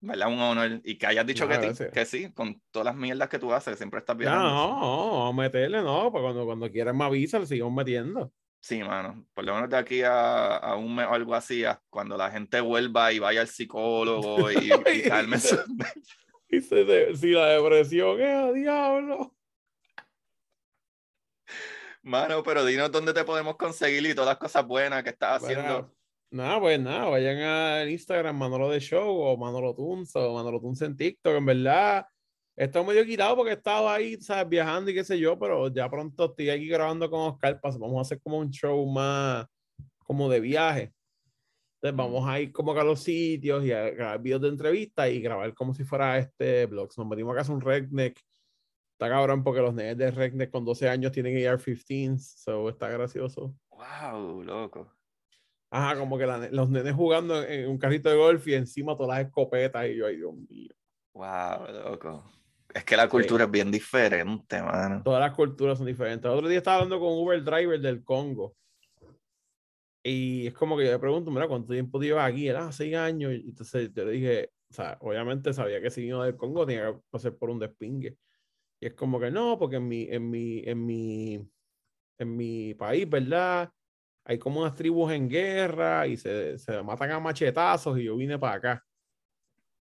¿verdad? Un honor. Y que hayas dicho que, que, sí, con todas las mierdas que tú haces, siempre estás viendo. No, no, meterle, no, pues cuando, cuando quieras me avisas, sigamos metiendo. Sí, mano. Por lo menos de aquí a, a un mes o algo así, cuando la gente vuelva y vaya al psicólogo y, y calme. y se si la depresión es a diablo. Mano, pero dinos dónde te podemos conseguir y todas las cosas buenas que estás haciendo. Nada, pues nada, vayan al Instagram Manolo de Show o Manolo Tunz o Manolo Tunz en TikTok. En verdad, estoy medio quitado porque he estado ahí, ¿sabes? Viajando y qué sé yo, pero ya pronto estoy aquí grabando con Oscar. Vamos a hacer como un show más como de viaje. Entonces vamos a ir como a los sitios y a grabar videos de entrevista y grabar como si fuera este blog. Nos metimos acá a un redneck Está cabrón porque los nenes de Redneck con 12 años tienen AR-15, so está gracioso. Wow, loco. Ajá, como que los nenes jugando en, un carrito de golf y encima todas las escopetas y yo, ay Dios mío. Wow, loco. Es que la cultura es bien diferente, mano. Todas las culturas son diferentes. El otro día estaba hablando con un Uber driver del Congo. Y es como que yo le pregunto, mira, ¿cuánto tiempo llevas aquí? Era seis años. Y entonces yo le dije, o sea, obviamente sabía que si vino del Congo tenía que pasar por un despingue. Y es como que no, porque en mi, en mi, en mi, en mi país, ¿verdad? Hay como unas tribus en guerra y se, se matan a machetazos y yo vine para acá.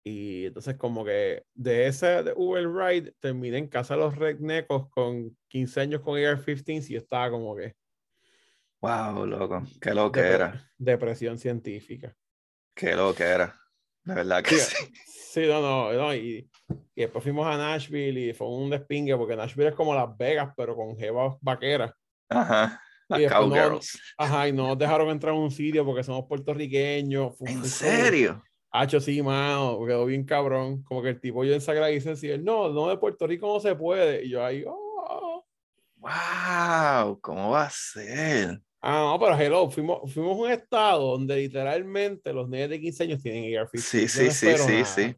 Y entonces como que de ese Uber Ride terminé en casa de los rednecos con 15 años con AR-15 y estaba como que... Wow, loco, qué lo que era. Depresión científica. Qué lo que era. De verdad que sí. Sí, no, no, no y, y, después fuimos a Nashville y fue un despingue porque Nashville es como Las Vegas, pero con jevas vaqueras. Ajá. Las cowgirls. ajá, y no nos dejaron entrar a un sitio porque somos puertorriqueños. ¿En serio? Hacho, sí, mano, quedó bien cabrón. Como que el tipo yo en Sagrada dice, no, no, de Puerto Rico no se puede. Y yo ahí, oh. Wow, ¿cómo va a ser? Ah, no, pero hello, fuimos, fuimos a un estado donde literalmente los niños de 15 años tienen AR-15. Sí, sí, sí, sí, sí.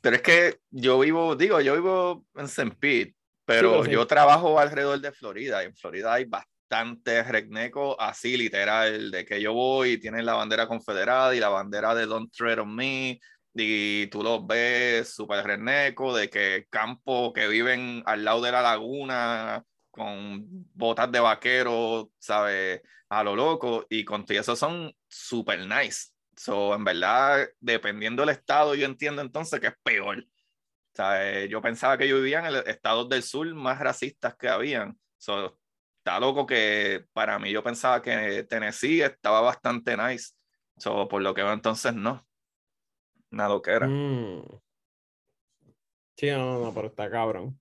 Pero es que yo vivo, digo, yo vivo en St. Pete, pero, yo trabajo alrededor de Florida y en Florida hay bastante regnecos así, literal, de que yo voy y tienen la bandera confederada y la bandera de Don't Tread on Me y tú los ves súper regneco, de que campos que viven al lado de la laguna con botas de vaquero, ¿sabes? A lo loco, y con todo eso son super nice. So, en verdad, dependiendo del estado, yo entiendo entonces que es peor. ¿Sabes? Yo pensaba que yo vivía en el estados del sur más racistas que habían. So, está loco que para mí yo pensaba que Tennessee estaba bastante nice. So, por lo que veo entonces no. Nada que era. Mm. Sí, no, no, pero está cabrón.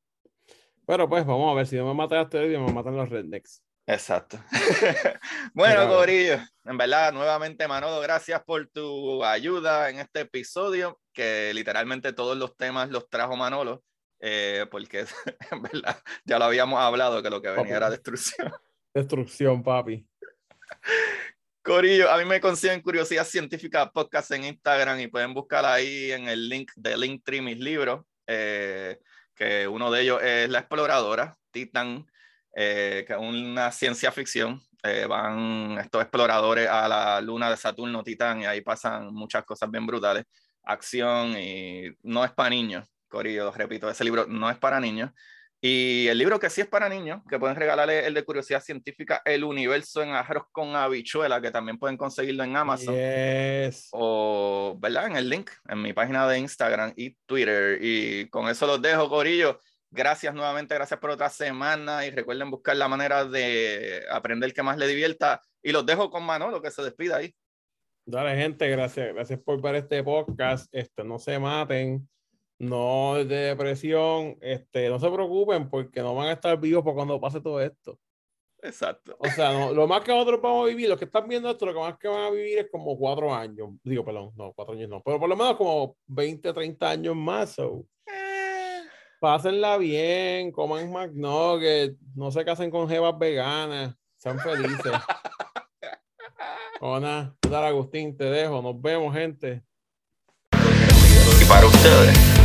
Pero pues vamos a ver, si no me matan este video, me matan los rednecks. Exacto. bueno, Corillo, en verdad, nuevamente, Manolo, gracias por tu ayuda en este episodio, que literalmente todos los temas los trajo Manolo, eh, porque en verdad ya lo habíamos hablado, que lo que venía era destrucción. Destrucción, papi. Corillo, a mí me consiguen Curiosidad Científica Podcast en Instagram y pueden buscar ahí en el link de Linktree mis libros. Eh, que uno de ellos es La Exploradora, Titan, eh, que es una ciencia ficción. Eh, van estos exploradores a la luna de Saturno, Titán, y ahí pasan muchas cosas bien brutales. Acción y no es para niños, Corillo, repito, ese libro no es para niños. Y el libro que sí es para niños, que pueden regalarle el de curiosidad científica, El universo en arroz con habichuela, que también pueden conseguirlo en Amazon. O, ¿verdad? En el link, en mi página de Instagram y Twitter. Y con eso los dejo, Corillo. Gracias nuevamente, gracias por otra semana y recuerden buscar la manera de aprender que más le divierta. Y los dejo con Manolo, que se despida ahí. Dale, gente, gracias, gracias por ver este podcast. Este, no se maten no de depresión, este, no se preocupen porque no van a estar vivos por cuando pase todo esto. Exacto. O sea, no, lo más que nosotros vamos a vivir, los que están viendo esto, lo que más que van a vivir es como cuatro años. Digo, perdón, no, cuatro años no, pero por lo menos como 20, 30 años más. So. Eh, Pásenla bien, coman McNuggets, no se casen con jevas veganas, sean felices. Ona, Dar Agustín, te dejo, nos vemos, gente. Y para ustedes,